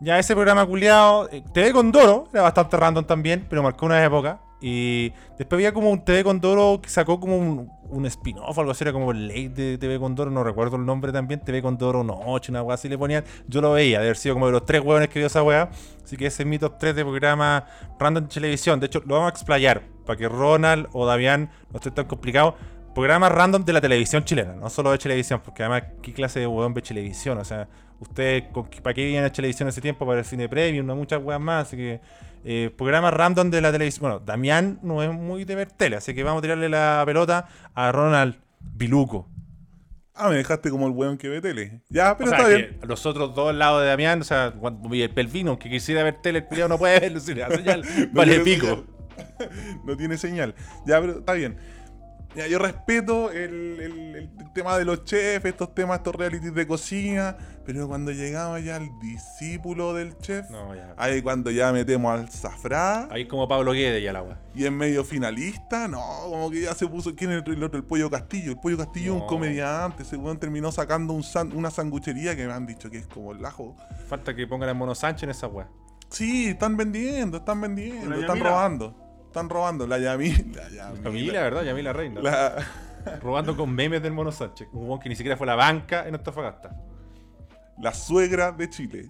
ya ese programa culiado, eh, TV Condoro, era bastante random también, pero marcó una época. Y después había como un TV Condoro que sacó como un, spin-off, algo así, era como el late de TV Condoro, no recuerdo el nombre también, TV Condoro Noche, una weá así le ponían. Yo lo veía, de haber sido como de los tres hueones que vio esa weá. Así que ese es mi top 3 de programa random televisión. De hecho, lo vamos a explayar para que Ronald o Davián no esté tan complicado programas random de la televisión chilena, no solo de televisión, porque además, ¿qué clase de hueón ve televisión? O sea, usted, ¿para qué viene a televisión ese tiempo? Para el cine premium, no muchas weas más, así que. Eh, programas random de la televisión. Bueno, Damián no es muy de ver tele, así que vamos a tirarle la pelota a Ronald Biluco. Ah, me dejaste como el weón que ve tele. Ya, pero está bien. Los otros dos lados de Damián, o sea, el Pelvino, que quisiera ver tele, el culiado no puede verlo, si le señal, vale pico. no tiene señal. Ya, pero está bien. Mira, yo respeto el, el- el tema de los chefs, estos temas, estos realities de cocina, pero cuando llegaba ya el discípulo del chef, No, ya. ahí cuando ya metemos al Zafrá Ahí como Pablo Guedes ya el agua. y en medio finalista, no, como que ya se puso. ¿Quién es el, el otro? El Pollo Castillo. El Pollo Castillo es No. un comediante. Ese weón terminó sacando un san- una sanguchería que me han dicho que es como el ajo. Falta que pongan a Mono Sánchez en esa weá. Sí, están vendiendo, están vendiendo, La están robando. Están robando. La Yamila. La Yamila. ¿verdad? Yamila Reina. La- Robando con memes del Mono Sánchez. Un que ni siquiera fue a la banca en Antofagasta. la suegra de Chile.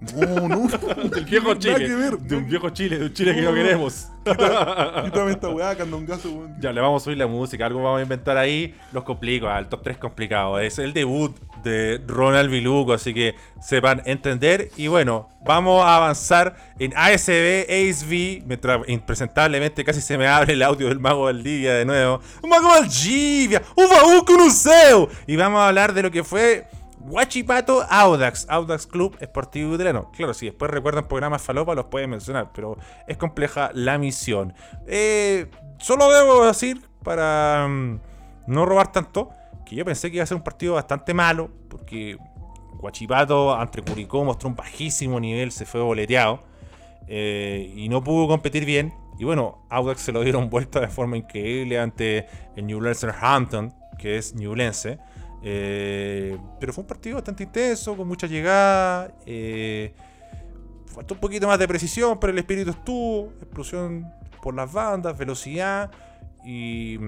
No, no. Del viejo Chile. que ver. De un viejo Chile, de un Chile que no queremos. Quítame esta weá, candongazo, weón. Ya, le vamos a subir la música, algo vamos a inventar ahí. Los complico, al top 3 complicado. Es el debut de Ronald Viluco, así que sepan entender. Y bueno, vamos a avanzar en ASB, ASV, mientras impresentablemente casi se me abre el audio del Mago Valdivia de nuevo. ¡Mago Valdivia! ¡Uva un! Y vamos a hablar de lo que fue Huachipato Audax, Audax Club Esportivo Italiano. Claro, si después recuerdan programas falopa los pueden mencionar, pero es compleja la misión. Eh, solo debo decir, para mm, no robar tanto, que yo pensé que iba a ser un partido bastante malo, porque Huachipato ante Curicó mostró un bajísimo nivel, se fue boleteado eh, y no pudo competir bien. Y bueno, Audax se lo dieron vuelta de forma increíble ante el Newlands Hampton, que es Newlense. Eh, pero fue un partido bastante intenso, con mucha llegada. Eh, faltó un poquito más de precisión, pero el espíritu estuvo. Explosión por las bandas, velocidad. Y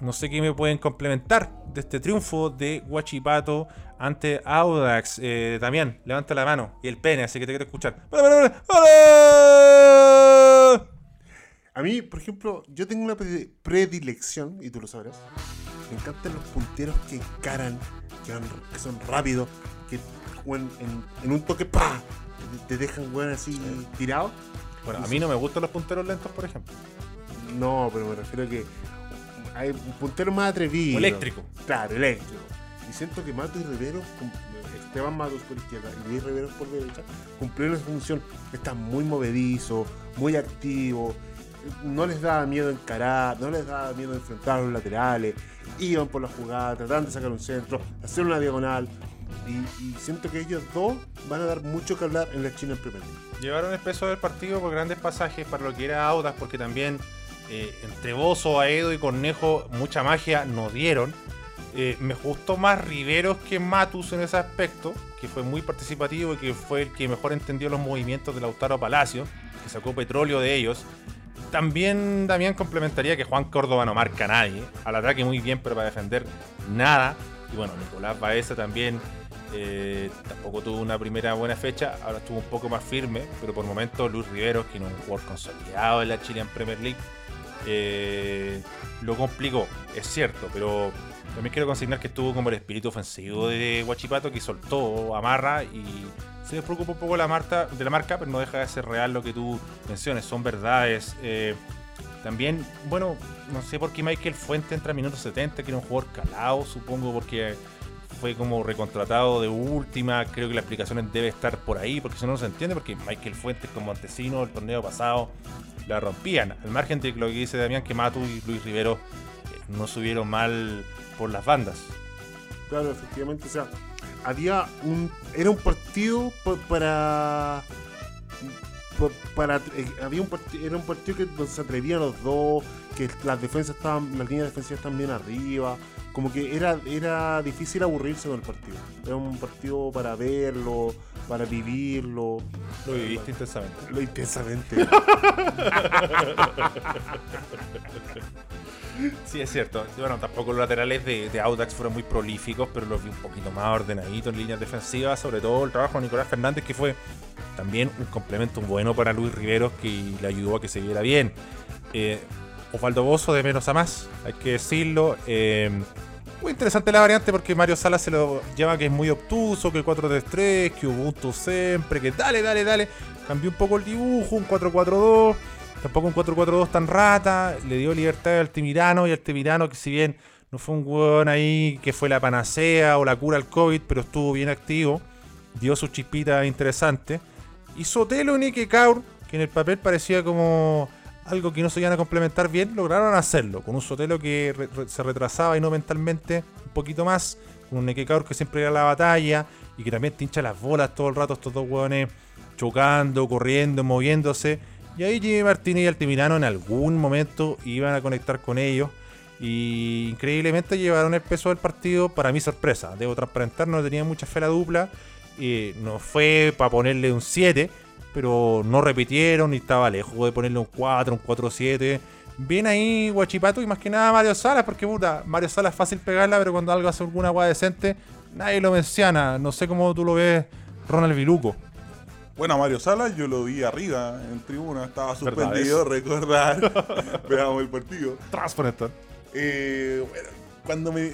no sé qué me pueden complementar de este triunfo de Huachipato ante Audax. Eh, Damián, levanta la mano y el pene, así que te quiero escuchar. A mí, por ejemplo, yo tengo una pre- predilección, y tú lo sabrás. Me encantan los punteros que encaran, que, van- que son rápidos, que en, en un toque, ¡pa! Te, te dejan weón así tirado. Bueno, a mí no me gustan los punteros lentos, por ejemplo. No, pero me refiero a que hay un puntero más atrevido. O eléctrico. Claro, eléctrico. Y siento que Mato y Rivero, Esteban Matos por izquierda y Luis Rivero por derecha, cumplieron esa función. Están muy movedizos, muy activos. No les daba miedo encarar, no les daba miedo enfrentar a los laterales. Iban por la jugada, tratando de sacar un centro, hacer una diagonal. Y, siento que ellos dos van a dar mucho que hablar en la China en primer League. Llevaron el peso del partido por grandes pasajes para lo que era Audax, porque también eh, entre Bozo, Aedo y Cornejo mucha magia nos dieron. Eh, me gustó más Riveros que Matus en ese aspecto, que fue muy participativo y que fue el que mejor entendió los movimientos de Lautaro Palacio, que sacó petróleo de ellos. También Damián complementaría que Juan Córdoba no marca a nadie. Al ataque muy bien, pero para defender nada. Y bueno, Nicolás Baeza también eh, tampoco tuvo una primera buena fecha. Ahora estuvo un poco más firme, pero por momentos Luis Riveros, que no es un jugador consolidado en la Chilean Premier League, eh, lo complicó, es cierto, pero también quiero consignar que estuvo como el espíritu ofensivo de Guachipato que soltó, amarra y se despreocupa un poco la marca, de la marca, pero no deja de ser real lo que tú menciones, son verdades. Eh, también, bueno, no sé por qué Michael Fuente entra a minutos 70, que era un jugador calado, supongo, porque fue como recontratado de última. Creo que la explicación debe estar por ahí, porque si no, no se entiende, porque Michael Fuentes, como Montesino, el torneo pasado, la rompían. Al margen de lo que dice Damián, que Matu y Luis Rivero eh, no subieron mal por las bandas. Claro, efectivamente, o sea, había un. Era un partido pa- para. pa- Para, eh, había un partido, era un partido que donde se atrevían los dos, que las defensas estaban, las líneas defensivas estaban bien arriba, como que era, era difícil aburrirse con el partido. Era un partido para verlo, para vivirlo, Lo viviste intensamente. lo intensamente. Sí, es cierto. Bueno, tampoco los laterales de, de Audax fueron muy prolíficos, pero los vi un poquito más ordenaditos en líneas defensivas. Sobre todo el trabajo de Nicolás Fernández, que fue también un complemento bueno para Luis Riveros, que le ayudó a que se viera bien. Eh, Osvaldo Bozo de menos a más, hay que decirlo. Eh, muy interesante la variante porque Mario Sala se lo lleva que es muy obtuso, que el 4-3-3, que Ubuntu siempre, que dale, dale, dale. Cambió un poco el dibujo, un 4-4-2. Tampoco un 4-4-2 tan rata. Le dio libertad al Altamirano y Altamirano que si bien no fue un hueón ahí que fue la panacea o la cura al COVID, pero estuvo bien activo. Dio sus chispitas interesantes. Y Sotelo y Nicky Kaur, que en el papel parecía como algo que no se iban a complementar bien, lograron hacerlo. Con un Sotelo que se retrasaba y no mentalmente un poquito más. Con un Nekekaur que siempre era la batalla y que también te hincha las bolas todo el rato estos dos hueones chocando, corriendo, moviéndose. Y ahí Jimmy Martínez y Altimirano en algún momento iban a conectar con ellos. Y increíblemente llevaron el peso del partido para mi sorpresa. Debo transparentar, no tenía mucha fe la dupla. Y no fue para ponerle un 7, pero no repitieron y estaba lejos de ponerle un 4, un 4-7. Bien ahí Guachipato y más que nada Mario Salas, porque puta, Mario Salas es fácil pegarla, pero cuando algo hace alguna agua decente, nadie lo menciona. No sé cómo tú lo ves, Ronald Viluco. Bueno, Mario Salas yo lo vi arriba en tribuna, estaba suspendido, recordar. Veamos el partido. Transparentar. Eh, bueno, cuando me.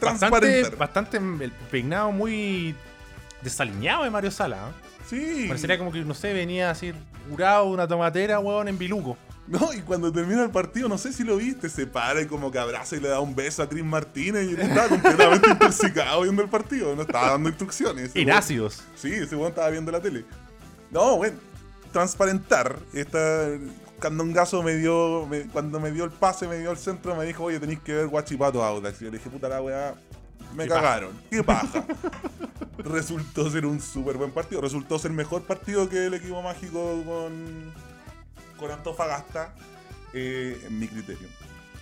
Bastante, bastante el peinado muy desaliñado de Mario Salas. ¿eh? Sí. Parecería como que, no sé, venía así curado una tomatera, weón, en Biluco. No, y cuando termina el partido, no sé si lo viste, se para y como que abraza y le da un beso a Chris Martínez y estaba completamente intoxicado viendo el partido, no estaba dando instrucciones. Inácidos. Sí, ese weón estaba viendo la tele. No, bueno, transparentar. Esta, Candongazo me dio, cuando me dio el pase, me dio el centro, me dijo, oye, tenéis que ver Guachipato Audax. Y yo le dije, puta la weá, me cagaron. Qué paja. Resultó ser un súper buen partido. Resultó ser mejor partido que el equipo mágico con, con Antofagasta, eh, en mi criterio.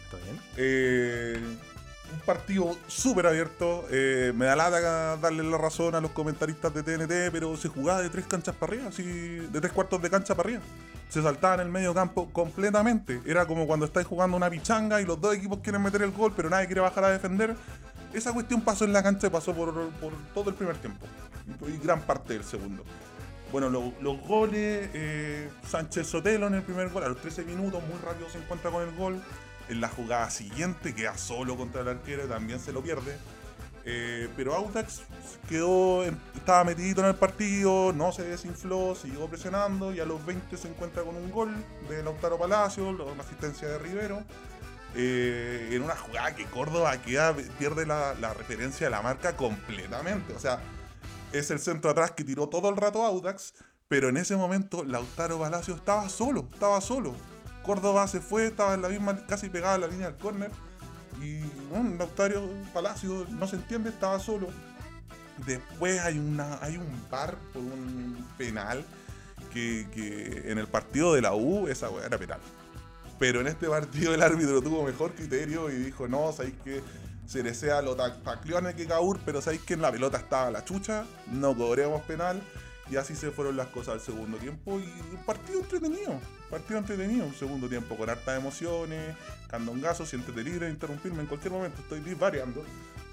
¿Está bien? Eh, un partido súper abierto. Eh, me da lata darle la razón a los comentaristas de TNT, pero se jugaba de tres canchas para arriba, así, de tres cuartos de cancha para arriba. Se saltaba en el medio campo completamente. Era como cuando estáis jugando una pichanga y los dos equipos quieren meter el gol, pero nadie quiere bajar a defender. Esa cuestión pasó en la cancha y pasó por, todo el primer tiempo. Y gran parte del segundo. Bueno, los goles, eh, Sánchez Sotelo en el primer gol, a los 13 minutos, muy rápido se encuentra con el gol en la jugada siguiente queda solo contra el arquero y también se lo pierde. Eh, pero Audax quedó, estaba metidito en el partido, no se desinfló, siguió presionando y a los 20 se encuentra con un gol de Lautaro Palacio, una asistencia de Rivero. Eh, en una jugada que Córdoba queda, pierde la, la, referencia de la marca completamente. O sea, es el centro atrás que tiró todo el rato Audax, pero en ese momento Lautaro Palacio estaba solo, estaba solo. Córdoba se fue, estaba en la misma, casi pegada a la línea del córner. Y bueno, Lautario Palacio no se entiende, estaba solo. Después hay una hay un par por un penal que, en el partido de la U esa weá era penal. Pero en este partido el árbitro tuvo mejor criterio y dijo, no, sabéis que se desea lo tacleó que Caur, pero sabéis que en la pelota estaba la chucha, no cobremos penal. Y así se fueron las cosas al segundo tiempo y un partido entretenido. Partido entretenido, un segundo tiempo con hartas emociones, candongazo, siéntete libre de interrumpirme en cualquier momento, estoy variando.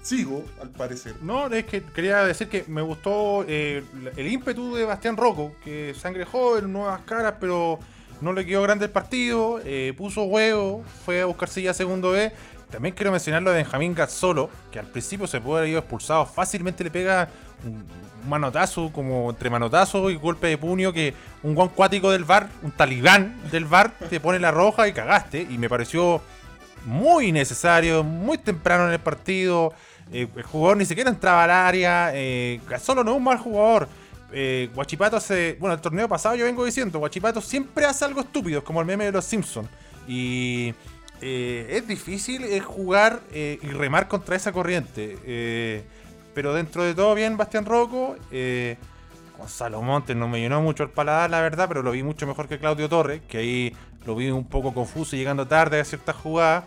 Sigo, al parecer. No, es que quería decir que me gustó eh, el ímpetu de Bastián Rocco, que sangre joven, nuevas caras, pero no le quedó grande el partido, eh, puso huevo, fue a buscarse ya segundo B. También quiero mencionar lo de Benjamín Gazzolo, que al principio se puede haber ido expulsado, fácilmente le pega un manotazo, como entre manotazo y golpe de puño, que un guan cuático del bar, un talibán del bar, te pone la roja y cagaste. Y me pareció muy necesario, muy temprano en el partido. Eh, el jugador ni siquiera entraba al área. Eh, solo no es un mal jugador. Eh, Guachipato hace. Bueno, el torneo pasado yo vengo diciendo, Guachipato siempre hace algo estúpido, como el meme de los Simpsons. Y. es difícil jugar y remar contra esa corriente. Pero dentro de todo bien, Bastián Rocco. Eh, Gonzalo Montes no me llenó mucho el paladar, la verdad, pero lo vi mucho mejor que Claudio Torres, que ahí lo vi un poco confuso y llegando tarde a ciertas jugadas.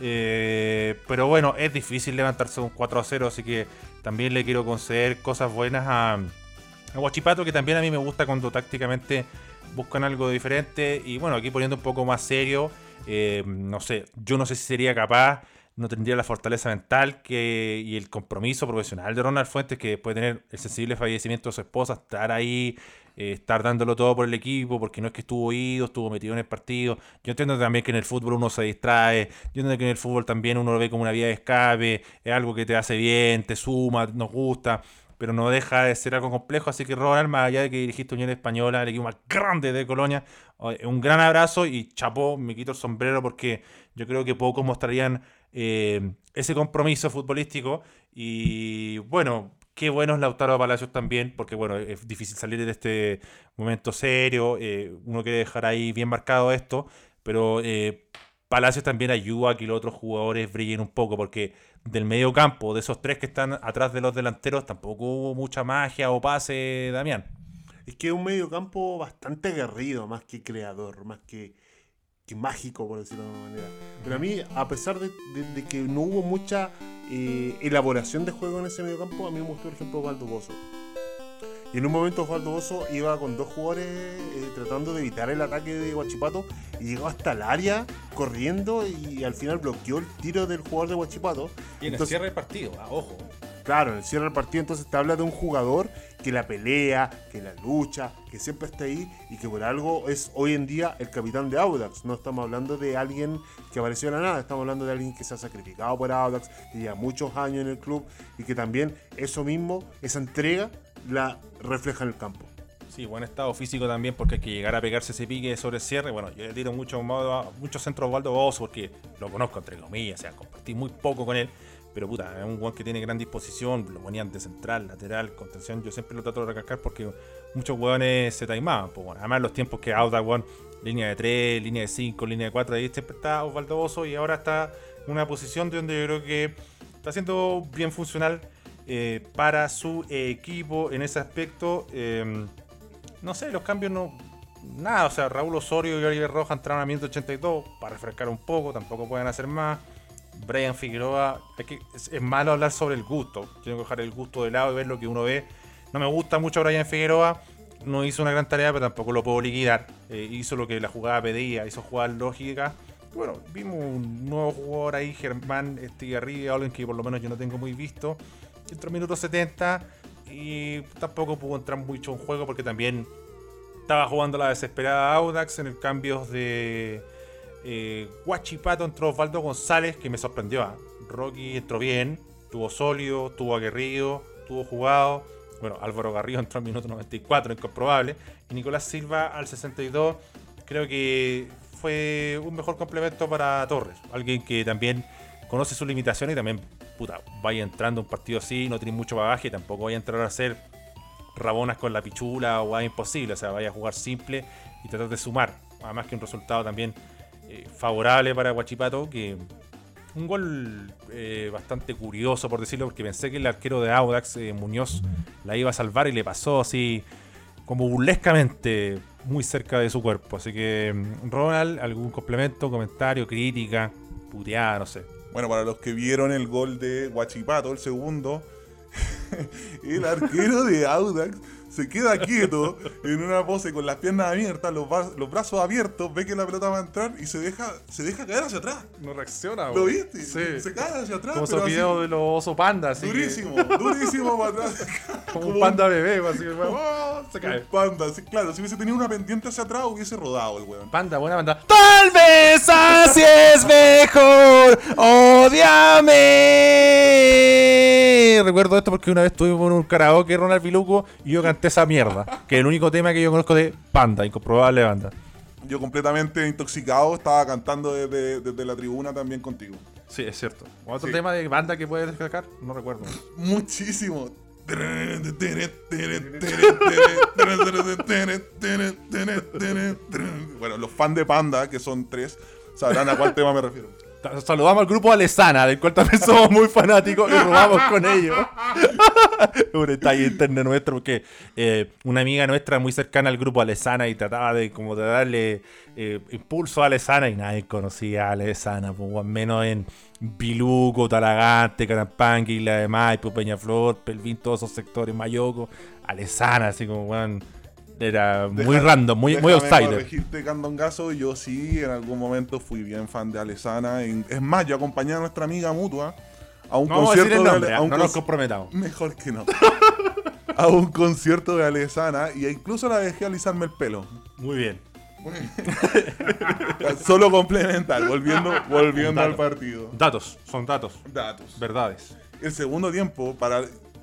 Eh, pero bueno, es difícil levantarse un 4 a 0, así que también le quiero conceder cosas buenas a, a Guachipato, que también a mí me gusta cuando tácticamente buscan algo diferente. Y bueno, aquí poniendo un poco más serio, eh, no sé, yo no sé si sería capaz no tendría la fortaleza mental que, y el compromiso profesional de Ronald Fuentes, que después de tener el sensible fallecimiento de su esposa, estar ahí, eh, estar dándolo todo por el equipo, porque no es que estuvo ido, estuvo metido en el partido. Yo entiendo también que en el fútbol uno se distrae, yo entiendo que en el fútbol también uno lo ve como una vía de escape, es algo que te hace bien, te suma, nos gusta pero no deja de ser algo complejo. Así que, Ronald, más allá de que dirigiste Unión Española, el equipo más grande de Colonia, un gran abrazo y chapó, me quito el sombrero porque yo creo que pocos mostrarían eh, ese compromiso futbolístico. Y bueno, qué bueno es Lautaro Palacios también, porque bueno, es difícil salir de este momento serio. Eh, uno quiere dejar ahí bien marcado esto. Pero eh, Palacios también ayuda a que los otros jugadores brillen un poco, porque del medio campo, de esos tres que están atrás de los delanteros, tampoco hubo mucha magia o pase, Damián. Es que es un medio campo bastante aguerrido, más que creador, más que, que mágico, por decirlo de alguna manera. Pero a mí, a pesar de, que no hubo mucha eh, elaboración de juego en ese medio campo, a mí me gustó, por ejemplo, Osvaldo Bozo. Y en un momento Osvaldo Bozo iba con dos jugadores eh, tratando de evitar el ataque de Guachipato y llegó hasta el área corriendo y al final bloqueó el tiro del jugador de Guachipato. Y en el cierre del partido, ah, ojo. Claro, en el cierre del partido entonces te habla de un jugador que la pelea, que la lucha, que siempre está ahí y que por algo es hoy en día el capitán de Audax. No estamos hablando de alguien que apareció de la nada, estamos hablando de alguien que se ha sacrificado por Audax, que lleva muchos años en el club y que también eso mismo, esa entrega, la refleja en el campo. Sí, buen estado físico también, porque hay que llegar a pegarse ese pique sobre el cierre. Bueno, yo le tiro mucho, muchos centros a Osvaldo Bozo porque lo conozco entre comillas, o sea, compartí muy poco con él. Pero puta, es un guan que tiene gran disposición, lo ponían de central, lateral, contención. Yo siempre lo trato de recalcar porque muchos hueones se taimaban. Pues, bueno, además, los tiempos que Auda, weón, línea de 3, línea de 5, línea de 4, ahí siempre está Osvaldo Bozo y ahora está en una posición de donde yo creo que está siendo bien funcional eh, para su equipo en ese aspecto. eh, no sé, los cambios no. Nada, o sea, Raúl Osorio y Oliver Roja entraron a 182 para refrescar un poco, tampoco pueden hacer más. Brian Figueroa, es, es malo hablar sobre el gusto. Tengo que dejar el gusto de lado y ver lo que uno ve. No me gusta mucho Brian Figueroa, no hizo una gran tarea, pero tampoco lo puedo liquidar. Eh, hizo lo que la jugada pedía, hizo jugadas lógicas. Bueno, vimos un nuevo jugador ahí, Germán Estigarribia, alguien que por lo menos yo no tengo muy visto. Entró en minuto 70 y tampoco pudo entrar mucho en juego porque también estaba jugando la desesperada Audax en el cambio de eh, Guachipato entró Osvaldo González que me sorprendió. ¿ah? Rocky entró bien, tuvo sólido, tuvo aguerrido, tuvo jugado. Bueno, Álvaro Garrido entró en minuto 94, incomprobable. Y Nicolás Silva al 62, creo que fue un mejor complemento para Torres. Alguien que también conoce sus limitaciones y también, puta, vaya entrando un partido así, no tiene mucho bagaje, tampoco vaya a entrar a hacer rabonas con la pichula o algo imposible. O sea, vaya a jugar simple y tratar de sumar. Además que un resultado también eh, favorable para Guachipato, que un gol eh, bastante curioso, por decirlo, porque pensé que el arquero de Audax, eh, Muñoz, la iba a salvar y le pasó así como burlescamente muy cerca de su cuerpo. Así que, mm, Ronald, algún complemento, comentario, crítica, puteada, no sé. Bueno, para los que vieron el gol de Guachipato, el segundo, el arquero de Audax se queda quieto en una pose con las piernas abiertas, los, bra- los brazos abiertos, ve que la pelota va a entrar y se deja, se deja caer hacia atrás. No reacciona, ¿Lo viste? Sí. Se cae hacia atrás. Como esos videos de los osos panda, así. que- durísimo, durísimo para atrás. como un panda bebé, así que oh, se cae. Un panda, sí, claro, si hubiese tenido una pendiente hacia atrás hubiese rodado el weón. Panda, buena panda. Tal vez así es mejor. Odiame. Recuerdo esto porque una vez estuvimos en un karaoke Ronald Viluco y yo canté esa mierda. Que es el único tema que yo conozco de Panda, incomprobable banda. Yo completamente intoxicado estaba cantando desde, desde la tribuna también contigo. Sí, es cierto. ¿Otro Sí. tema de banda que puedes destacar? No recuerdo. Muchísimo. Bueno, los fans de Panda, que son tres, sabrán a cuál tema me refiero. Saludamos al grupo Alesana, del cual también somos muy fanáticos y robamos con ellos. un detalle interno nuestro, porque eh, una amiga nuestra muy cercana al grupo Alesana y trataba de como de darle eh, impulso a Alesana y nadie conocía a Alesana, pues, menos en Biluco, Talagante, Carampangui, Isla de Maipo, Peñaflor, Pelvin, todos esos sectores, Mayoco, Alesana, así como, era muy Deja- random, muy, muy outsider. Candongazo, yo sí, en algún momento fui bien fan de Alesana. En- Es más, yo acompañé a nuestra amiga mutua a un No vamos a decir concierto el de a un no nos conci- comprometamos. Mejor que no. a un concierto de Alesana y incluso la dejé alisarme el pelo. Muy bien. Solo complementar, volviendo, volviendo al partido. Datos, son datos, Datos. verdades. El segundo tiempo, para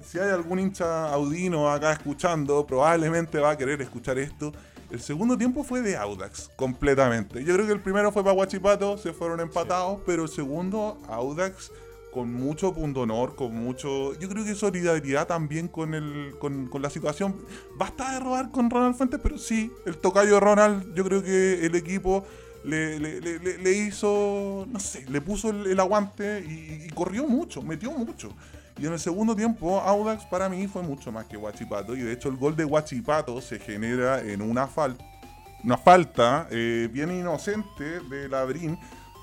si hay algún hincha audino acá escuchando, probablemente va a querer escuchar esto. El segundo tiempo fue de Audax, completamente. Yo creo que el primero fue para Guachipato, se fueron empatados, pero el segundo, Audax, con mucho punto honor, con mucho. Yo creo que solidaridad también con, el, con, con la situación. Basta de robar con Ronald Fuentes, pero sí, el tocayo Ronald, yo creo que el equipo le, le- le- le- le hizo, no sé, le puso el, el aguante y, y corrió mucho, metió mucho. Y en el segundo tiempo, Audax para mí fue mucho más que Guachipato. Y de hecho, el gol de Guachipato se genera en una falta. Una falta eh, bien inocente de Labrín.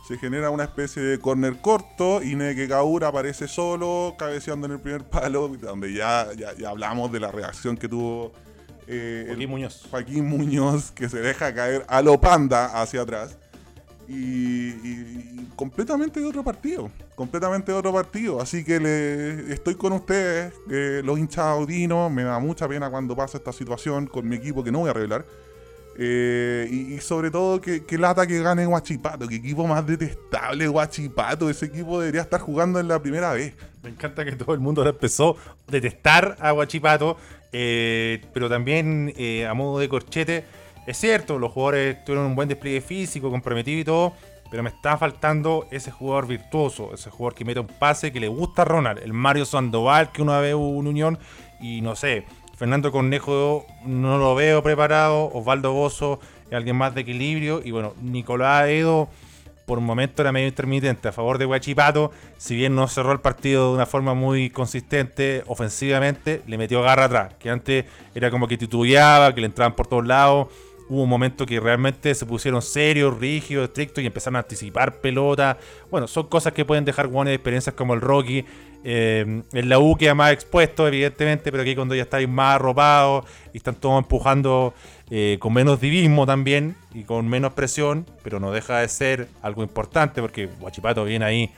Se genera una especie de corner corto y Neke Kaura aparece solo, cabeceando en el primer palo, donde ya, ya, ya hablamos de la reacción que tuvo eh, Joaquín Muñoz. Joaquín Muñoz, que se deja caer a lo panda hacia atrás. Y, completamente de otro partido. Completamente de otro partido. Así que le, estoy con ustedes, eh, los hinchas audinos. Me da mucha pena cuando pasa esta situación con mi equipo que no voy a revelar. Eh, y, sobre todo que, que lata que gane Guachipato. Que equipo más detestable Guachipato. Ese equipo debería estar jugando en la primera vez. Me encanta que todo el mundo ahora empezó a detestar a Guachipato, eh, pero también a modo de corchete. Es cierto, los jugadores tuvieron un buen despliegue físico, comprometido y todo, pero me está faltando ese jugador virtuoso, ese jugador que mete un pase que le gusta a Ronald, el Mario Sandoval que una vez hubo una unión y no sé, Fernando Cornejo no lo veo preparado, Osvaldo Bozo es alguien más de equilibrio y bueno, Nicolás Edo por un momento era medio intermitente a favor de Huachipato. Si bien no cerró el partido de una forma muy consistente ofensivamente, le metió garra atrás. Que antes era como que titubeaba, que le entraban por todos lados. Hubo un momento que realmente se pusieron serios, rígidos, estrictos y empezaron a anticipar pelota. Bueno, son cosas que pueden dejar buenas experiencias como el Rocky. Eh, en la U queda más expuesto, evidentemente, pero aquí cuando ya estáis más arropados y están todos empujando eh, con menos divismo también y con menos presión, pero no deja de ser algo importante porque Guachipato viene ahí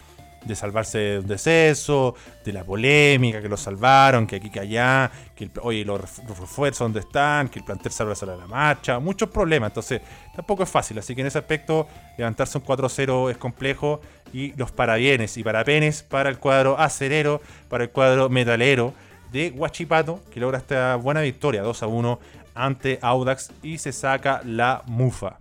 de salvarse de un deceso, de la polémica, que lo salvaron, que aquí, que allá, que el- oye, los ref- los refuerzos dónde están, que el plantel salva a la marcha, muchos problemas, entonces tampoco es fácil, así que en ese aspecto levantarse un 4-0 es complejo y los parabienes y parapenes para el cuadro acerero, para el cuadro metalero de Huachipato, que logra esta buena victoria 2 a 1 ante Audax y se saca la mufa.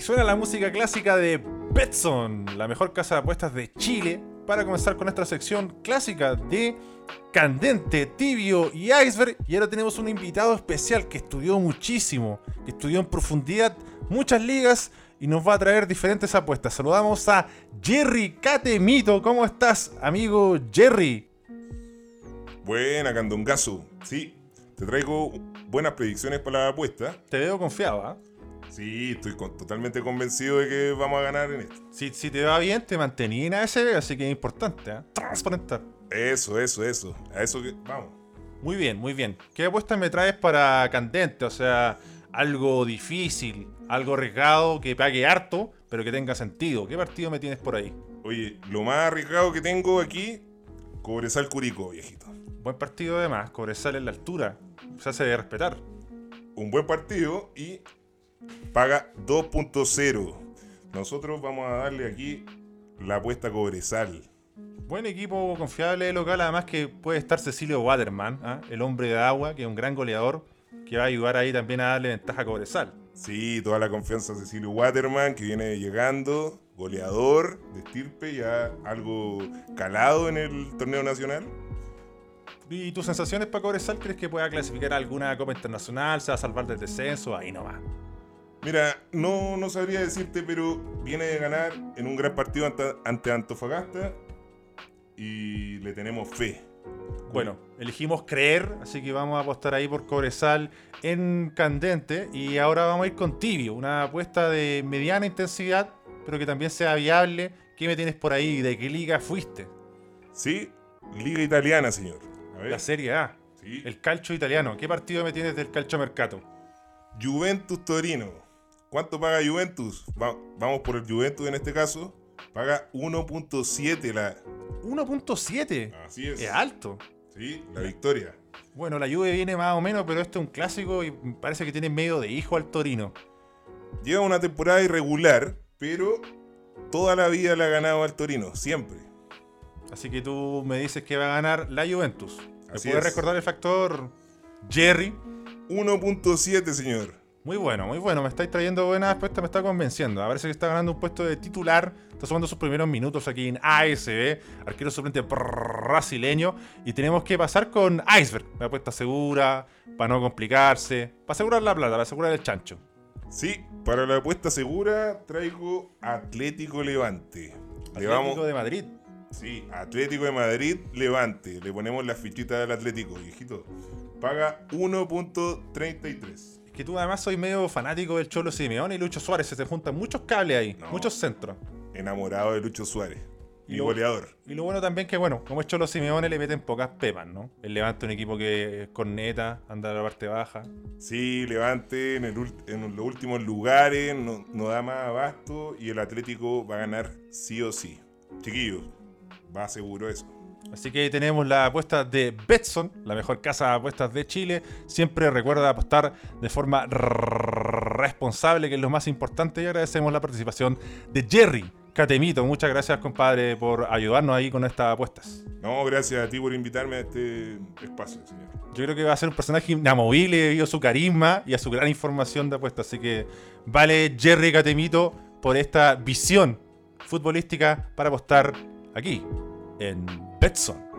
Y suena la música clásica de Betson, la mejor casa de apuestas de Chile, para comenzar con nuestra sección clásica de Candente, Tibio y Iceberg. Y ahora tenemos un invitado especial que estudió muchísimo, que estudió en profundidad muchas ligas y nos va a traer diferentes apuestas. Saludamos a Jerry Catemito. ¿Cómo estás, amigo Jerry? Buena, Candongazo. Sí, te traigo buenas predicciones para la apuesta. Te veo confiado, ¿ah? Sí, estoy con- totalmente convencido de que vamos a ganar en esto. Si, si te va bien, te mantení en ASB, así que es importante, ¿ah? Transparentar. Eso, eso, eso. A eso que. Vamos. Muy bien, muy bien. ¿Qué apuestas me traes para Candente? O sea, algo difícil, algo arriesgado, que pague harto, pero que tenga sentido. ¿Qué partido me tienes por ahí? Oye, lo más arriesgado que tengo aquí, Cobresal Curico, viejito. Buen partido además, Cobresal en la altura. Se hace de respetar. Un buen partido y paga 2.0. Nosotros vamos a darle aquí la apuesta a Cobresal. Buen equipo confiable de local, además que puede estar Cecilio Waterman, ¿ah? el hombre de agua, que es un gran goleador, que va a ayudar ahí también a darle ventaja a Cobresal. Sí, toda la confianza de Cecilio Waterman, que viene llegando, goleador de estirpe, ya algo calado en el torneo nacional. ¿Y tus sensaciones para Cobresal? ¿Crees que pueda clasificar a alguna Copa Internacional? ¿Se va a salvar del descenso? Ahí nomás. Mira, no, no sabría decirte, pero viene de ganar en un gran partido ante, ante Antofagasta y le tenemos fe. Bueno, elegimos creer, así que vamos a apostar ahí por Cobresal en candente. Y ahora vamos a ir con Tibio, una apuesta de mediana intensidad, pero que también sea viable. ¿Qué me tienes por ahí? ¿De qué liga fuiste? Sí, Liga Italiana, señor. A ver. La Serie A, Sí. el calcio italiano. ¿Qué partido me tienes del calcio mercato? Juventus Torino. ¿Cuánto paga Juventus? Va- vamos por el Juventus en este caso. Paga 1.7 la. 1.7. Así es. Es alto. Sí, la victoria. Bueno, la Juve viene más o menos, pero este es un clásico y parece que tiene medio de hijo al Torino. Lleva una temporada irregular, pero toda la vida le ha ganado al Torino, siempre. Así que tú me dices que va a ganar la Juventus. ¿Me puedes es. recordar el factor Jerry? 1.7, señor. Muy bueno, muy bueno. Me estáis trayendo buenas apuestas, me está convenciendo. A ver si está ganando un puesto de titular. Está sumando sus primeros minutos aquí en ASB. Arquero suplente brasileño. Y tenemos que pasar con Iceberg. Una apuesta segura, para no complicarse. Para asegurar la plata, para asegurar el chancho. Sí, para la apuesta segura traigo Atlético Levante. Le Atlético vamos- de Madrid. Sí, Atlético de Madrid, Levante. Le ponemos la fichita del Atlético, viejito. Paga 1.33. Que tú además soy medio fanático del Cholo Simeone y Lucho Suárez. Se te juntan muchos cables ahí, No. muchos centros. Enamorado de Lucho Suárez. Y lo- goleador. Y lo bueno también que, bueno, como es Cholo Simeone, le meten pocas pepas, ¿no? El Levante un equipo que es corneta, anda a la parte baja. Sí, Levante en, el ult- en los últimos lugares, no, no da más abasto y el Atlético va a ganar sí o sí. Chiquillos, va seguro eso. Así que ahí tenemos la apuesta de Betson, la mejor casa de apuestas de Chile. Siempre recuerda apostar de forma responsable, que es lo más importante. Y agradecemos la participación de Jerry Catemito. Muchas gracias, compadre, por ayudarnos ahí con estas apuestas. No, gracias a ti por invitarme a este espacio, señor. Yo creo que va a ser un personaje inamovible debido a su carisma y a su gran información de apuestas. Así que vale Jerry Catemito por esta visión futbolística para apostar aquí en Betson.